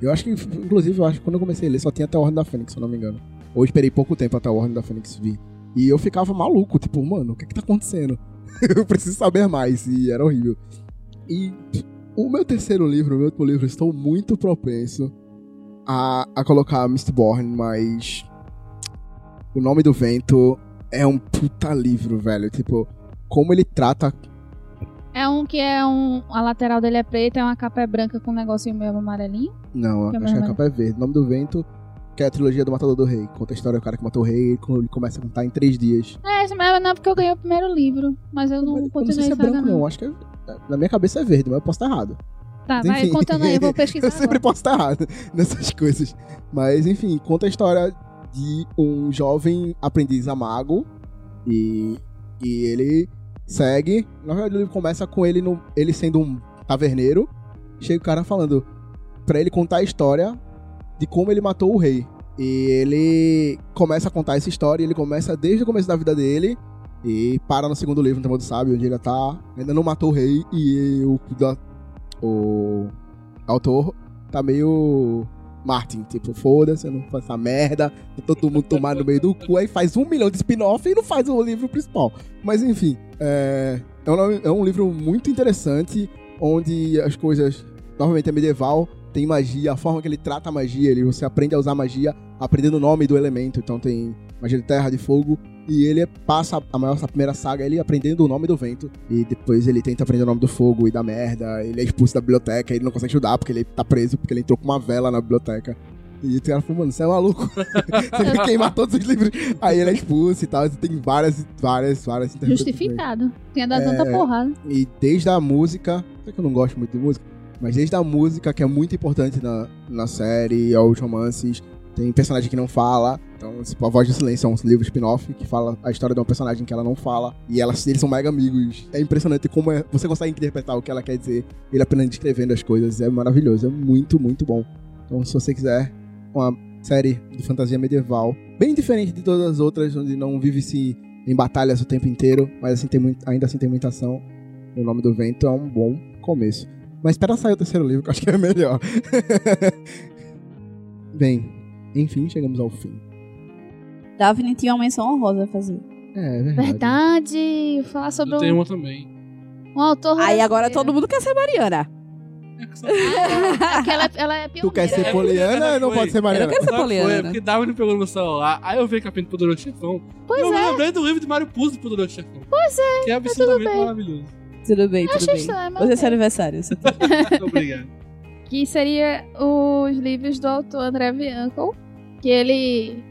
Speaker 1: Eu acho que, inclusive, eu acho que quando eu comecei a ler só tinha até a Ordem da Fênix, se eu não me engano. Ou esperei pouco tempo até a Ordem da Fênix vir. E eu ficava maluco, tipo, mano, o que que tá acontecendo? eu preciso saber mais, e era horrível. E o meu terceiro livro, o meu último livro, estou muito propenso a, a colocar Mistborn, mas. O Nome do Vento é um puta livro, velho. Tipo, como ele trata
Speaker 4: É um que é um. A lateral dele é preta, é uma capa é branca com um negocinho meio amarelinho.
Speaker 1: Não,
Speaker 4: Que é
Speaker 1: acho que a capa é verde. O nome do vento, que é a trilogia do Matador do Rei. Conta a história do cara que matou o rei e ele começa a contar em três dias.
Speaker 4: É, esse mesmo não, porque eu ganhei o primeiro livro. Mas eu não
Speaker 1: eu não sei
Speaker 4: continuei
Speaker 1: se é branco, não. Acho que é, na minha cabeça é verde, mas eu posso estar errado.
Speaker 4: Tá,
Speaker 1: Mas,
Speaker 4: vai
Speaker 1: enfim.
Speaker 4: contando aí, eu vou pesquisar.
Speaker 1: eu sempre
Speaker 4: agora.
Speaker 1: posso estar errado nessas coisas. Mas, enfim, conta a história de um jovem aprendiz a mago. E, e ele segue. Na verdade, ele começa com ele, no, ele sendo um taverneiro. Chega o cara falando pra ele contar a história de como ele matou o rei. E ele começa a contar essa história. Ele começa desde o começo da vida dele. E para no segundo livro, no Temor do Sábio, onde ele tá. Ainda não matou o rei. E o, o autor tá meio Martin, tipo, foda-se, não faço essa merda, todo mundo tomar no meio do cu, aí faz um milhão de spin-off e não faz o livro principal. Mas enfim, é, é, um, é um livro muito interessante, onde as coisas, novamente é medieval, tem magia, a forma que ele trata a magia, ele, você aprende a usar magia aprendendo o nome do elemento, então tem magia de terra, de fogo, e ele passa a maior a primeira saga ele aprendendo o nome do vento e depois ele tenta aprender o nome do fogo e da merda. Ele é expulso da biblioteca, ele não consegue estudar porque ele tá preso porque ele entrou com uma vela na biblioteca. E o cara falou, mano, você é maluco. você vai queimar todos os livros. Aí ele é expulso e tal. Tem várias, várias, várias interpretações.
Speaker 4: Justificado. Tinha dado
Speaker 1: É.
Speaker 4: tanta porrada.
Speaker 1: E desde a música, sei que eu não gosto muito de música, mas desde a música, que é muito importante na, na série, aos romances, tem personagem que não fala. Então, tipo, A Voz do Silêncio é um livro spin-off que fala a história de uma personagem que ela não fala. E elas, eles são mega amigos. É impressionante como é- você consegue interpretar o que ela quer dizer. Ele apenas descrevendo as coisas. É maravilhoso. É muito, muito bom. Então, se você quiser uma série de fantasia medieval, bem diferente de todas as outras, onde não vive-se em batalhas o tempo inteiro, mas assim tem muito, ainda assim tem muita ação. O Nome do Vento é um bom começo. Mas espera sair o terceiro livro, que eu acho que é melhor. Bem, enfim, chegamos ao fim.
Speaker 3: Daphne tinha uma menção honrosa a fazer.
Speaker 1: É, é verdade.
Speaker 4: Verdade. Falar sobre
Speaker 6: Eu tenho
Speaker 4: um,
Speaker 6: uma também.
Speaker 4: um autor.
Speaker 3: Aí agora todo mundo quer ser Mariana.
Speaker 6: É que só-
Speaker 4: É porque ela, é- ela é
Speaker 1: Tu quer ser
Speaker 4: pioneira.
Speaker 1: Poliana não pode ser Mariana?
Speaker 3: Eu quero ser Poliana.
Speaker 6: Foi, porque Davi pegou no meu celular, aí eu vi Capítulo Poderoso Chefão.
Speaker 4: Pois
Speaker 6: eu
Speaker 4: é.
Speaker 6: me lembrei do livro de Mário Puzo do Poderoso Chefão. Pois é, que é absurdamente
Speaker 4: bem.
Speaker 6: maravilhoso.
Speaker 3: Tudo bem, tudo
Speaker 4: Achei
Speaker 3: bem.
Speaker 4: estranho, mas
Speaker 3: Hoje é seu aniversário. tem-
Speaker 6: obrigado.
Speaker 4: que seria os livros do autor André Bianco, que ele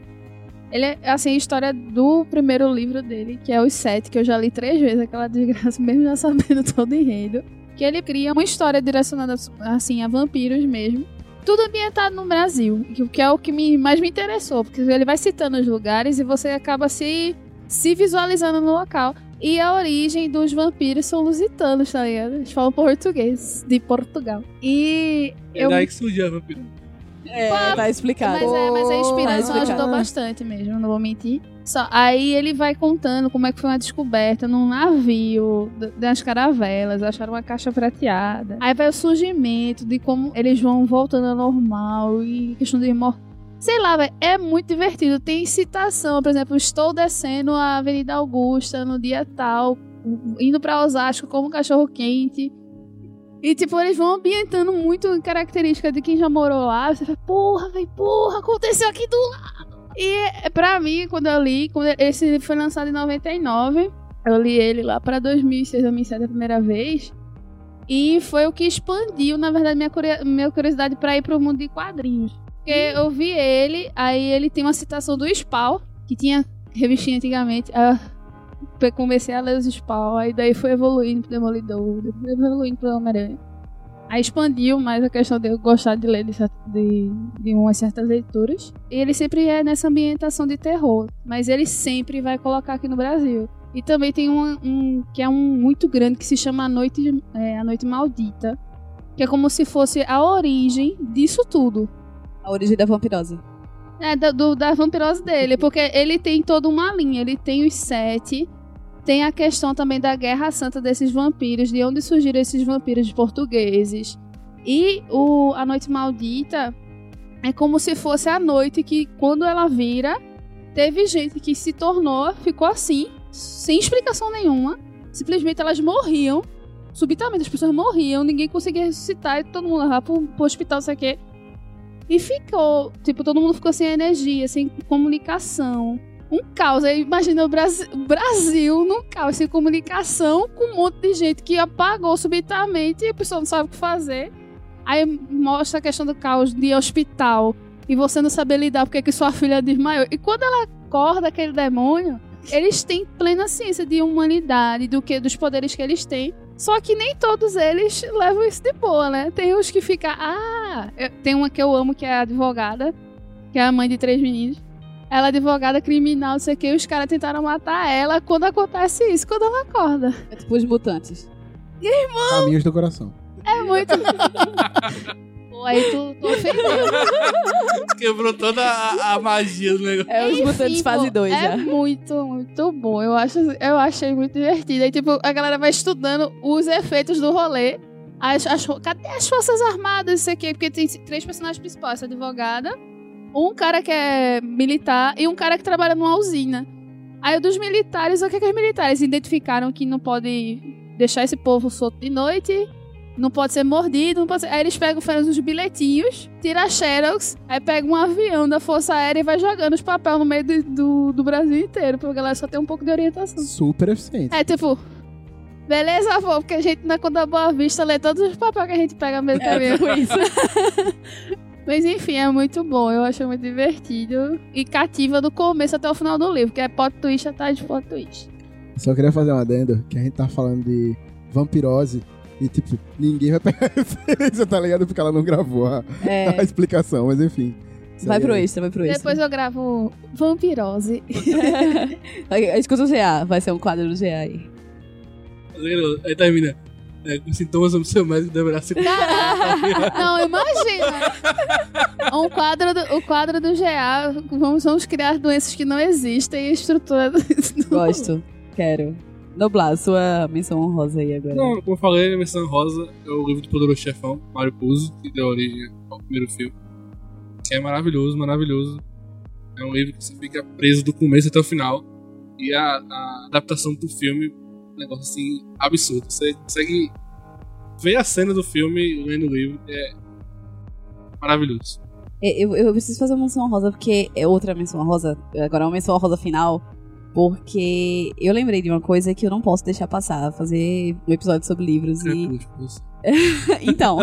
Speaker 4: Ele é, assim, a história do primeiro livro dele, que é Os Sete, que eu já li três vezes, aquela desgraça, mesmo já sabendo todo o enredo. Que ele cria uma história direcionada, assim, a vampiros mesmo. Tudo ambientado no Brasil, que- é o que me, mais me interessou, porque ele vai citando os lugares e você acaba se, se visualizando no local. E a origem dos vampiros são lusitanos, tá ligado? Eles falam português, de Portugal. E
Speaker 6: É
Speaker 4: eu
Speaker 6: daí que surgiu a vampira.
Speaker 3: É,
Speaker 4: Pá,
Speaker 3: tá explicado.
Speaker 4: Mas, é, mas a
Speaker 3: Tá
Speaker 4: inspiração
Speaker 3: explicado.
Speaker 4: ajudou bastante mesmo, não vou mentir. Só, aí ele vai contando como é que foi uma descoberta num navio das caravelas, acharam uma caixa prateada. Aí vai o surgimento de como eles vão voltando ao normal e questão de morte. Sei lá, velho, é muito divertido. Tem citação, por exemplo, estou descendo a Avenida Augusta no dia tal, indo pra Osasco como cachorro quente. E, tipo, eles vão ambientando muito característica de quem já morou lá. Você fala, porra, velho, porra, aconteceu aqui do lado. E, é, pra mim, quando eu li, quando esse livro foi lançado em 99, eu li ele lá pra 2006, 2007 a primeira vez. E foi o que expandiu, na verdade, minha, curio- minha curiosidade pra ir pro mundo de quadrinhos. Porque eu vi ele, aí ele tem uma citação do Spawn, que tinha revistinha antigamente. Eu comecei a ler os Spawn, aí daí foi evoluindo pro Demolidor, depois evoluindo pro Homem-Aranha. Aí expandiu mais a questão de eu gostar de ler de, de, de umas certas leituras. E ele sempre é nessa ambientação de terror, mas ele sempre vai colocar aqui no Brasil. E também tem um, um que é um muito grande que se chama A Noite, é, a Noite Maldita, que é como se fosse a origem disso tudo.
Speaker 3: A origem da vampirose.
Speaker 4: É, da, do- da vampirose dele, porque ele tem toda uma linha. Ele tem os sete, tem a questão também da Guerra Santa desses vampiros, de onde surgiram esses vampiros portugueses. E o A Noite Maldita é como se fosse a noite que, quando ela vira, teve gente que se tornou, ficou assim, sem explicação nenhuma. Simplesmente elas morriam. Subitamente as pessoas morriam, ninguém conseguia ressuscitar, e todo mundo levava pro, pro hospital, sei o quê. E ficou, tipo, todo mundo ficou sem energia, sem comunicação. Um caos. Aí imagina o Brasil, Brasil num caos, sem comunicação, com um monte de gente que apagou subitamente e a pessoa não sabe o que fazer. Aí mostra a questão do caos de hospital e você não saber lidar porque que sua filha desmaiou. E quando ela acorda aquele demônio, eles têm plena ciência de humanidade, do que dos poderes que eles têm. Só que nem todos eles levam isso de boa, né? Tem uns que ficam. Ah! Tem uma que eu amo, que é a advogada, que é a mãe de três meninos. Ela é advogada criminal, não sei o que, e os caras tentaram matar ela quando acontece isso, quando ela acorda.
Speaker 3: É tipo os mutantes.
Speaker 1: Caminhos do coração.
Speaker 4: É muito. Pô, aí tu, tu ofendeu.
Speaker 6: Quebrou toda a, a magia do negócio.
Speaker 3: É os
Speaker 4: Enfim,
Speaker 3: mutantes fase
Speaker 4: pô,
Speaker 3: 2
Speaker 4: É
Speaker 3: já.
Speaker 4: muito, muito bom. Eu, acho, eu achei muito divertido. Aí, tipo, a galera vai estudando os efeitos do rolê. As, as, cadê as Forças Armadas? Isso aqui? Porque tem três personagens principais: essa advogada, um cara que é militar e um cara que trabalha numa usina. Aí, o dos militares, o que, que os militares identificaram que não pode deixar esse povo solto de noite? Não pode ser mordido, não pode ser... Aí eles pegam, fazem uns bilhetinhos, tira a Xerox, aí pega um avião da Força Aérea e vai jogando os papéis no meio do, do, do Brasil inteiro, pra galera só ter um pouco de orientação.
Speaker 1: Super eficiente.
Speaker 4: É tipo, beleza, avô, porque a gente na Conta Boa Vista lê todos os papéis que a gente pega mesmo
Speaker 3: É, tipo isso.
Speaker 4: Mas enfim, é muito bom, eu acho muito divertido e cativa do começo até o final do livro, que é plot twist atrás de plot twist.
Speaker 1: Só queria fazer um adendo, que a gente tá falando de vampirose e, tipo, ninguém vai pegar referência, tá ligado? Porque ela não gravou a, a
Speaker 3: É,
Speaker 1: explicação, mas enfim.
Speaker 3: Vai pro
Speaker 1: é-
Speaker 3: extra, vai pro extra.
Speaker 4: Depois eu gravo Vampirose.
Speaker 3: Escuta o GA, vai ser um quadro do GA aí.
Speaker 6: Aí termina. É, com sintomas do seu médico deverá se
Speaker 4: Não, imagina. Um quadro do, o quadro do GA, vamos, vamos criar doenças que não existem e a estrutura do,
Speaker 3: Gosto. Quero. Noblar, sua menção honrosa aí agora.
Speaker 6: Não, como eu falei, a Missão Rosa é o livro do Poderoso Chefão, Mário Puzo, que deu origem ao primeiro filme. Que é maravilhoso, maravilhoso. É um livro que você fica preso do começo até o final. E a, a adaptação pro filme, um negócio assim, absurdo. Você consegue ver a cena do filme lendo o livro, é maravilhoso.
Speaker 3: É, Eu, eu preciso fazer uma menção rosa, porque é outra menção rosa. Agora é uma menção rosa final. Porque eu lembrei de uma coisa que eu não posso deixar passar. Fazer um episódio sobre livros e.
Speaker 6: Crepúsculo.
Speaker 3: então,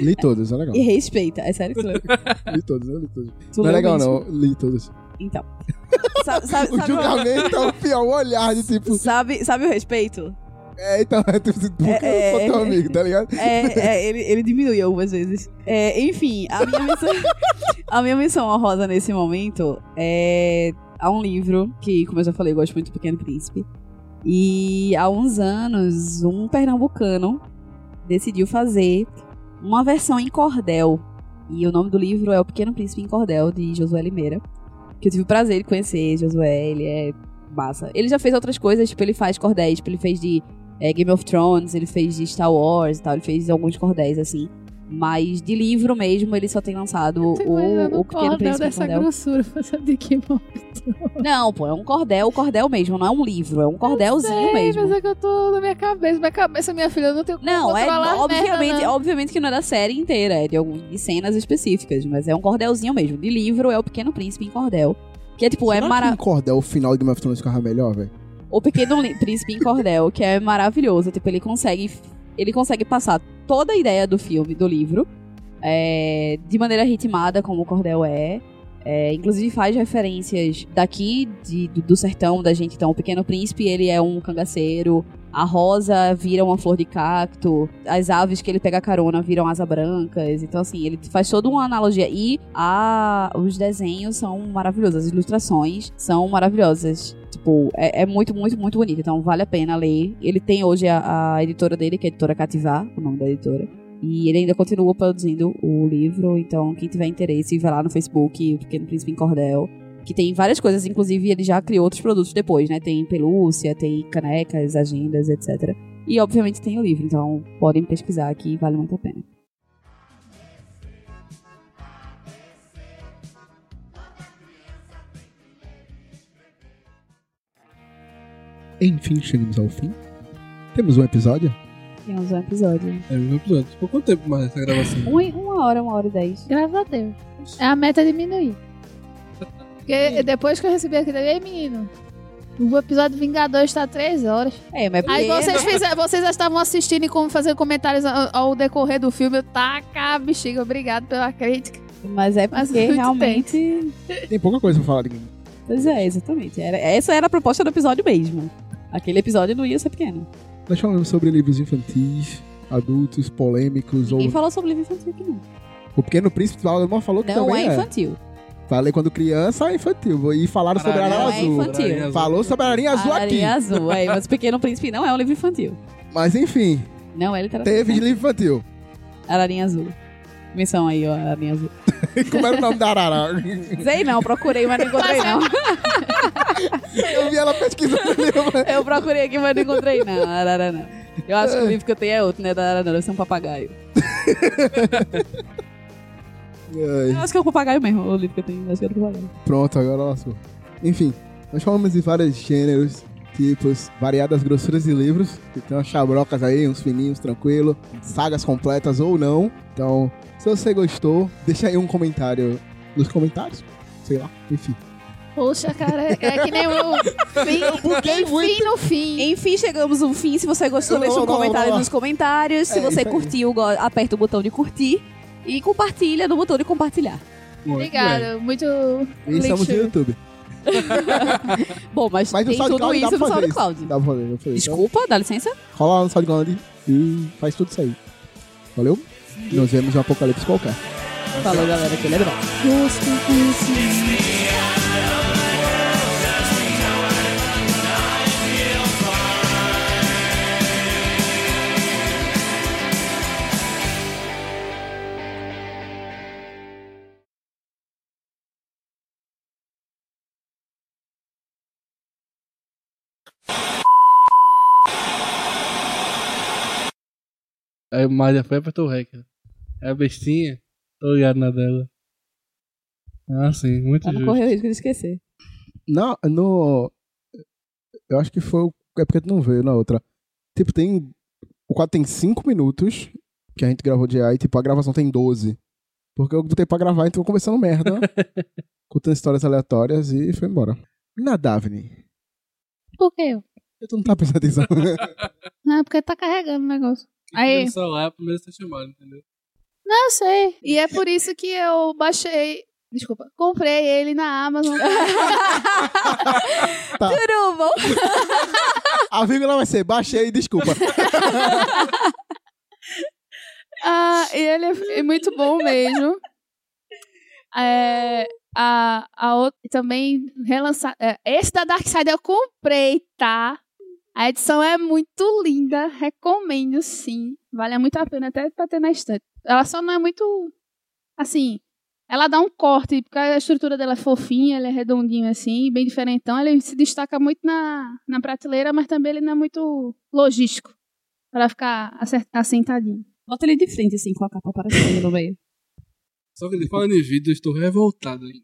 Speaker 1: Li todos, é legal.
Speaker 3: e respeita. É sério que tu?
Speaker 1: Li todos, eu li todos.
Speaker 3: Tu
Speaker 1: Não é legal,
Speaker 3: mesmo?
Speaker 1: não. Li todos.
Speaker 3: Então. sabe, sabe,
Speaker 1: O
Speaker 3: sabe, o-
Speaker 1: julgamento é o pior, olhar de tipo.
Speaker 3: sabe, sabe o respeito?
Speaker 1: É, então, é tipo, por que
Speaker 3: É,
Speaker 1: eu sou teu
Speaker 3: é.
Speaker 1: amigo, tá ligado?
Speaker 3: É, é, ele, ele diminui algumas vezes. É, enfim, a minha missão, a minha missão honrosa nesse momento é há um livro que, como eu já falei, eu gosto muito do Pequeno Príncipe. E há uns anos, um pernambucano decidiu fazer uma versão em cordel. E o nome do livro é O Pequeno Príncipe em Cordel, de Josué Limeira. Que eu tive o prazer de conhecer Josué, ele é massa. Ele já fez outras coisas, tipo, ele faz cordéis, tipo, ele fez de é, Game of Thrones, ele fez de Star Wars e tal, ele fez alguns cordéis, assim. Mas de livro mesmo, ele só tem lançado
Speaker 4: Eu tô imaginando
Speaker 3: o, o Pequeno
Speaker 4: cordel
Speaker 3: Príncipe em
Speaker 4: dessa
Speaker 3: Cordel.
Speaker 4: grossura de que.
Speaker 3: Não, pô, é um cordel, cordel mesmo, não é um livro, é um cordelzinho
Speaker 4: Sei,
Speaker 3: mesmo.
Speaker 4: mas é que eu tô na minha cabeça. Minha cabeça, minha filha, eu não tenho como
Speaker 3: Não, é obviamente,
Speaker 4: merda, não.
Speaker 3: obviamente que não é da série inteira, é de, algum, de cenas específicas, mas é um cordelzinho mesmo. De livro é o Pequeno Príncipe em Cordel. Que é tipo, é
Speaker 1: Será que
Speaker 3: mara...
Speaker 1: em cordel o final de Game of Thrones ficava melhor, velho?
Speaker 3: O Pequeno Príncipe em Cordel, que é maravilhoso. Tipo, ele consegue, ele consegue passar toda a ideia do filme, do livro, é, de maneira ritmada, como o Cordel é. É, inclusive faz referências daqui, de- do, do sertão da gente. Então, o Pequeno Príncipe, ele é um cangaceiro. A rosa vira uma flor de cacto. As aves que ele pega carona viram asa brancas. Então, assim, ele faz toda uma analogia. E a, os desenhos são maravilhosos. As ilustrações são maravilhosas. Tipo, é, é muito, muito, muito bonito. Então, vale a pena ler. Ele tem hoje a, a editora dele, que é a editora Cativar, o nome da editora. E ele ainda continua produzindo o livro. Então, quem tiver interesse, vai lá no Facebook, O Pequeno Príncipe em Cordel. Que tem várias coisas, inclusive ele já criou outros produtos depois, né? Tem pelúcia, tem canecas, agendas, etc. E obviamente tem o livro, então podem pesquisar aqui, vale muito a pena.
Speaker 1: Enfim, chegamos ao fim. Temos um episódio.
Speaker 3: Temos um episódio.
Speaker 6: É um episódio. Por quanto tempo mais essa gravação?
Speaker 3: Uma, uma hora, uma hora e dez.
Speaker 4: Graças a Deus. É a meta diminuir. Porque depois que eu recebi aquilo ali, "Ei, menino, o episódio Vingador está três horas.
Speaker 3: É, mas
Speaker 4: Aí vocês, fizeram, vocês já estavam assistindo e como fazendo comentários ao, ao decorrer do filme. Eu taca, bexiga, obrigado pela crítica.
Speaker 3: Mas é
Speaker 4: Mas
Speaker 3: porque
Speaker 4: muito
Speaker 3: realmente.
Speaker 1: Tem pouca coisa pra falar de game.
Speaker 3: Pois é, exatamente. Era, essa era a proposta do episódio mesmo. Aquele episódio não ia ser pequeno.
Speaker 1: Nós falamos sobre livros infantis, adultos, polêmicos, ou
Speaker 3: Ninguém falou sobre livro infantil aqui, não.
Speaker 1: o Pequeno Príncipe, o Alemão falou que
Speaker 3: Não
Speaker 1: também
Speaker 3: é
Speaker 1: é.
Speaker 3: infantil.
Speaker 1: Falei quando criança, é infantil. E falaram sobre a
Speaker 6: Ararinha
Speaker 3: é
Speaker 1: Azul.
Speaker 3: infantil.
Speaker 6: Azul.
Speaker 1: Falou sobre a Ararinha Azul aqui.
Speaker 3: Ararinha azul, é. Mas o Pequeno Príncipe não é um livro infantil.
Speaker 1: Mas enfim,
Speaker 3: Não é literatura.
Speaker 1: teve de livro infantil.
Speaker 3: Ararinha azul. Menção aí, ó, Ararinha azul.
Speaker 1: Como era o nome da Arara?
Speaker 3: Sei não, procurei, mas não encontrei não.
Speaker 1: Eu vi ela pesquisando livro.
Speaker 3: Eu procurei aqui, mas não encontrei não. Arara não. Eu acho que o livro que eu tenho é outro, né? Da Arara não, deve ser um papagaio. Eu acho que é um papagaio mesmo, o livro que eu tenho. Acho que é do papagaio.
Speaker 1: Pronto, agora lascou. Enfim, nós falamos de vários gêneros, tipos, variadas grossuras de livros. Tem umas chabrocas aí, uns fininhos, tranquilo, sagas completas ou não. Então, se você gostou, deixa aí um comentário nos comentários. Sei lá, enfim.
Speaker 4: Poxa, cara, é, é que nem o fim,
Speaker 1: buguei
Speaker 4: fim no fim.
Speaker 3: Enfim, chegamos ao fim. Se você gostou,
Speaker 1: Não,
Speaker 3: deixa um comentário
Speaker 1: não.
Speaker 3: nos comentários. Se
Speaker 1: É,
Speaker 3: você curtiu, aperta o botão de curtir. E compartilha no botão de compartilhar.
Speaker 6: Muito bem.
Speaker 4: Obrigada, muito
Speaker 1: E estamos no. YouTube.
Speaker 3: Bom, mas,
Speaker 1: Mas
Speaker 3: tem tudo
Speaker 1: SoundCloud dá
Speaker 3: isso
Speaker 1: pra
Speaker 3: no
Speaker 1: fazer isso.
Speaker 3: SoundCloud.
Speaker 1: Dá pra fazer, fazer. Então,
Speaker 3: Desculpa, dá licença.
Speaker 1: rola lá no SoundCloud e faz tudo isso aí. Valeu? Nos vemos no Apocalipse qualquer.
Speaker 3: Falou, galera, aquele abraço.
Speaker 6: Aí o Maria foi e apertou o REC. É a bestinha. Tô ligado na dela. Ah, sim, muito
Speaker 3: Pra não
Speaker 6: justo.
Speaker 3: correr o risco de esquecer.
Speaker 1: Não, no. Eu acho que foi. o- É porque tu não veio na outra. Tipo, tem. O quadro tem 5 minutos que a gente gravou de AI, e tipo, a gravação tem 12. Porque eu botei pra gravar, então eu conversando merda, contando histórias aleatórias e foi embora. E na Daphne?
Speaker 4: Por quê?
Speaker 1: Tu não tá prestando atenção.
Speaker 4: Não, porque tá carregando o negócio. Aí,
Speaker 6: O celular é a ser chamada, entendeu?
Speaker 4: não, eu sei. E é por isso que eu baixei Desculpa. Comprei ele na Amazon.
Speaker 3: Tudo bom?
Speaker 1: A vírgula vai ser, baixei, desculpa.
Speaker 4: Ah, e ele é, é muito bom mesmo. É, a, a outra, também relançar. É, esse da Dark Side eu comprei, tá? A edição é muito linda, recomendo sim. Vale muito a pena até pra ter na estante. Ela só não é muito. Assim, ela dá um corte, porque a estrutura dela é fofinha, ela é redondinha assim, bem diferentão. Ele se destaca muito na, na prateleira, mas também ele não é muito logístico. Pra ficar assentadinho.
Speaker 3: Bota ele de frente, assim, com a capa aparecendo no meio.
Speaker 6: Só que falando em vida, eu estou revoltado aí.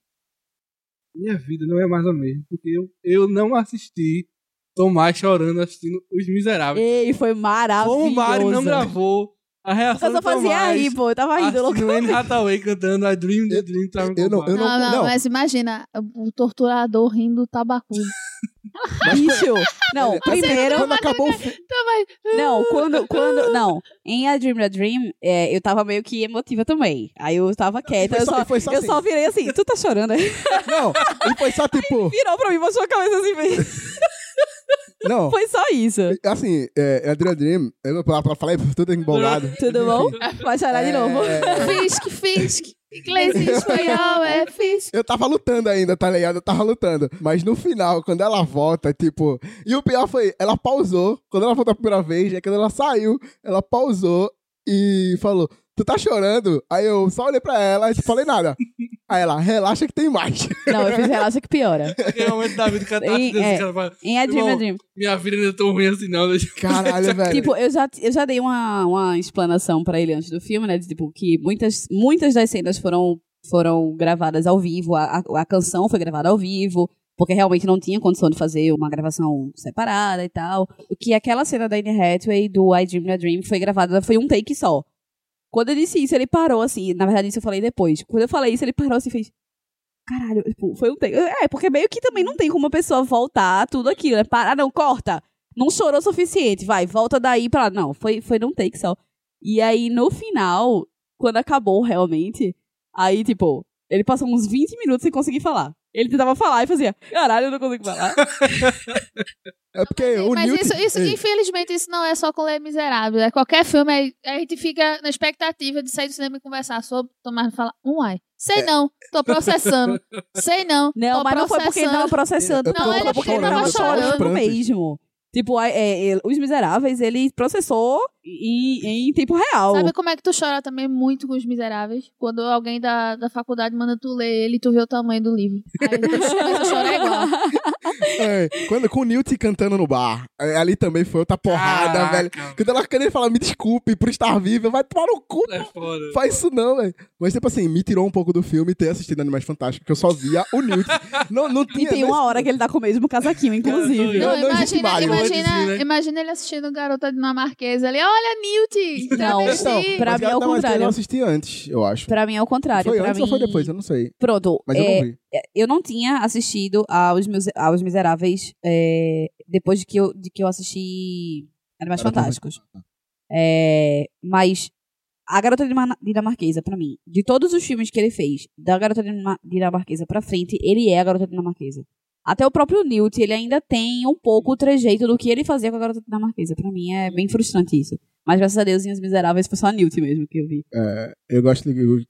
Speaker 6: Minha vida não é mais a mesma, porque eu, eu não assisti Tomás chorando assistindo Os Miseráveis.
Speaker 3: Ei, foi maravilhoso.
Speaker 6: Como o Mário não gravou a reação
Speaker 3: Eu só fazia
Speaker 6: Tomás
Speaker 3: rir, pô. Eu tava rindo louco.
Speaker 6: Anne Hathaway cantando I Dream the Dream Time
Speaker 1: eu não-
Speaker 6: Go By.
Speaker 1: eu
Speaker 4: Não, não,
Speaker 1: não.
Speaker 4: mas imagina, o torturador rindo do tabacudo.
Speaker 3: Bicho. Não, primeiro...
Speaker 1: Quando acabou o filme.
Speaker 3: Não, quando, quando, não, em A Dream a Dream, é, eu tava meio que emotiva também. Aí eu tava quieta,
Speaker 1: Foi
Speaker 3: eu
Speaker 1: só-
Speaker 3: só,
Speaker 1: foi só
Speaker 3: eu
Speaker 1: assim.
Speaker 3: só virei assim, tu tá chorando aí?
Speaker 1: Não, ele foi só tipo.
Speaker 3: Virou pra mim, baixou a cabeça assim.
Speaker 1: Não,
Speaker 3: foi só isso.
Speaker 1: assim, é, é Dream Dream. Eu pra, pra falar tudo embolado.
Speaker 3: Tudo bom? Vai chorar de novo.
Speaker 1: É,
Speaker 4: Fisk, Fisk. Inglês e espanhol é Fisk.
Speaker 1: Eu tava lutando ainda, tá ligado? Eu tava lutando. Mas no final, quando ela volta, tipo. E o pior foi, ela pausou. Quando ela voltou a primeira vez, é quando ela saiu, ela pausou e falou: Tu tá chorando? Aí eu só olhei pra ela e não falei nada. Aí ela, relaxa que tem mais.
Speaker 3: Não, eu fiz relaxa que piora.
Speaker 6: Aquele momento da vida que ela tá
Speaker 3: Em-
Speaker 6: assistindo,
Speaker 3: é.
Speaker 6: cara fala,
Speaker 3: Em A Dream a Dream.
Speaker 6: minha vida não é tão ruim assim não. Deixa
Speaker 1: Caralho, velho.
Speaker 3: Tipo, eu já, eu já dei uma, uma explanação pra ele antes do filme, né? De, tipo, que muitas, muitas das cenas foram, foram gravadas ao vivo, a, a, a canção foi gravada ao vivo, porque realmente não tinha condição de fazer uma gravação separada e tal. Que aquela cena da Anne Hathaway do I Dream a Dream foi gravada, foi um take só. Quando eu disse isso, ele parou assim. Na verdade, isso eu falei depois. Quando eu falei isso, ele parou assim e fez. Caralho, tipo, foi um take. É, porque meio que também não tem como a pessoa voltar tudo aquilo, né? Para, não, corta. Não chorou o suficiente, vai, volta daí pra lá. Não, foi, foi num take só. E aí, no final, quando acabou realmente, aí, tipo, ele passou uns 20 minutos sem conseguir falar. Ele tentava falar e fazia, caralho, eu não consigo falar.
Speaker 1: É porque o
Speaker 4: Mas
Speaker 1: Newt...
Speaker 4: isso, isso,
Speaker 1: Ei,
Speaker 4: infelizmente, isso não é só com Lê Miserável. É qualquer filme, a gente fica na expectativa de sair do cinema e conversar sobre, tomar e falar, um ai. Sei
Speaker 1: É.
Speaker 4: não, tô processando. Sei não,
Speaker 3: Não,
Speaker 4: tô
Speaker 3: mas não foi porque ele tava processando.
Speaker 1: Eu tô-
Speaker 3: não,
Speaker 1: eu tô
Speaker 3: é porque ele tava
Speaker 1: eu
Speaker 3: chorando mesmo. Tipo, é, é, Os Miseráveis, ele processou em, em tempo real.
Speaker 4: Sabe como é que tu chora também muito com os miseráveis? Quando alguém da, da faculdade manda tu ler ele e tu vê o tamanho do livro. Aí tu chora, tu chora igual.
Speaker 1: é, quando, com o Newt cantando no bar, é, ali também foi outra porrada,
Speaker 6: Caraca,
Speaker 1: velho. Quando ela queria falar, me desculpe por estar viva, vai tomar no cu.
Speaker 6: É foda.
Speaker 1: Faz isso não, velho. Mas, tipo assim, me tirou um pouco do filme ter assistido Animais Fantásticos, porque eu só via o Newt. não, não
Speaker 3: E
Speaker 1: tinha...
Speaker 3: tem uma hora que ele tá com o mesmo casaquinho, inclusive.
Speaker 1: Não,
Speaker 4: Não, imagina, imagina, imagina ele assistindo Garota Dinamarquesa ali. Olha, Newt!
Speaker 3: Não,
Speaker 4: travesti."
Speaker 1: Então,
Speaker 3: Pra mim é o
Speaker 1: não, mas eu
Speaker 3: contrário.
Speaker 1: não assisti antes, eu acho.
Speaker 3: Pra mim é o contrário.
Speaker 1: Foi
Speaker 3: pra
Speaker 1: antes
Speaker 3: mim...
Speaker 1: ou foi depois? Eu não sei.
Speaker 3: Pronto.
Speaker 1: Mas eu
Speaker 3: é,
Speaker 1: não vi.
Speaker 3: eu não tinha assistido aos, meus, aos Miseráveis é, depois de que, eu, de que eu assisti Animais
Speaker 1: Era
Speaker 3: Fantásticos. É, mas a Garota Dinama- Dinamarquesa, pra mim, de todos os filmes que ele fez, da Garota Dinama- Dinamarquesa pra frente, ele é a Garota Dinamarquesa. Até o próprio Newt, ele ainda tem um pouco o trejeito do que ele fazia com a Garota Dinamarquesa. Pra mim é bem frustrante isso. Mas graças a Deus, em Os Miseráveis foi só a Newt mesmo que eu vi.
Speaker 1: Eu gosto de...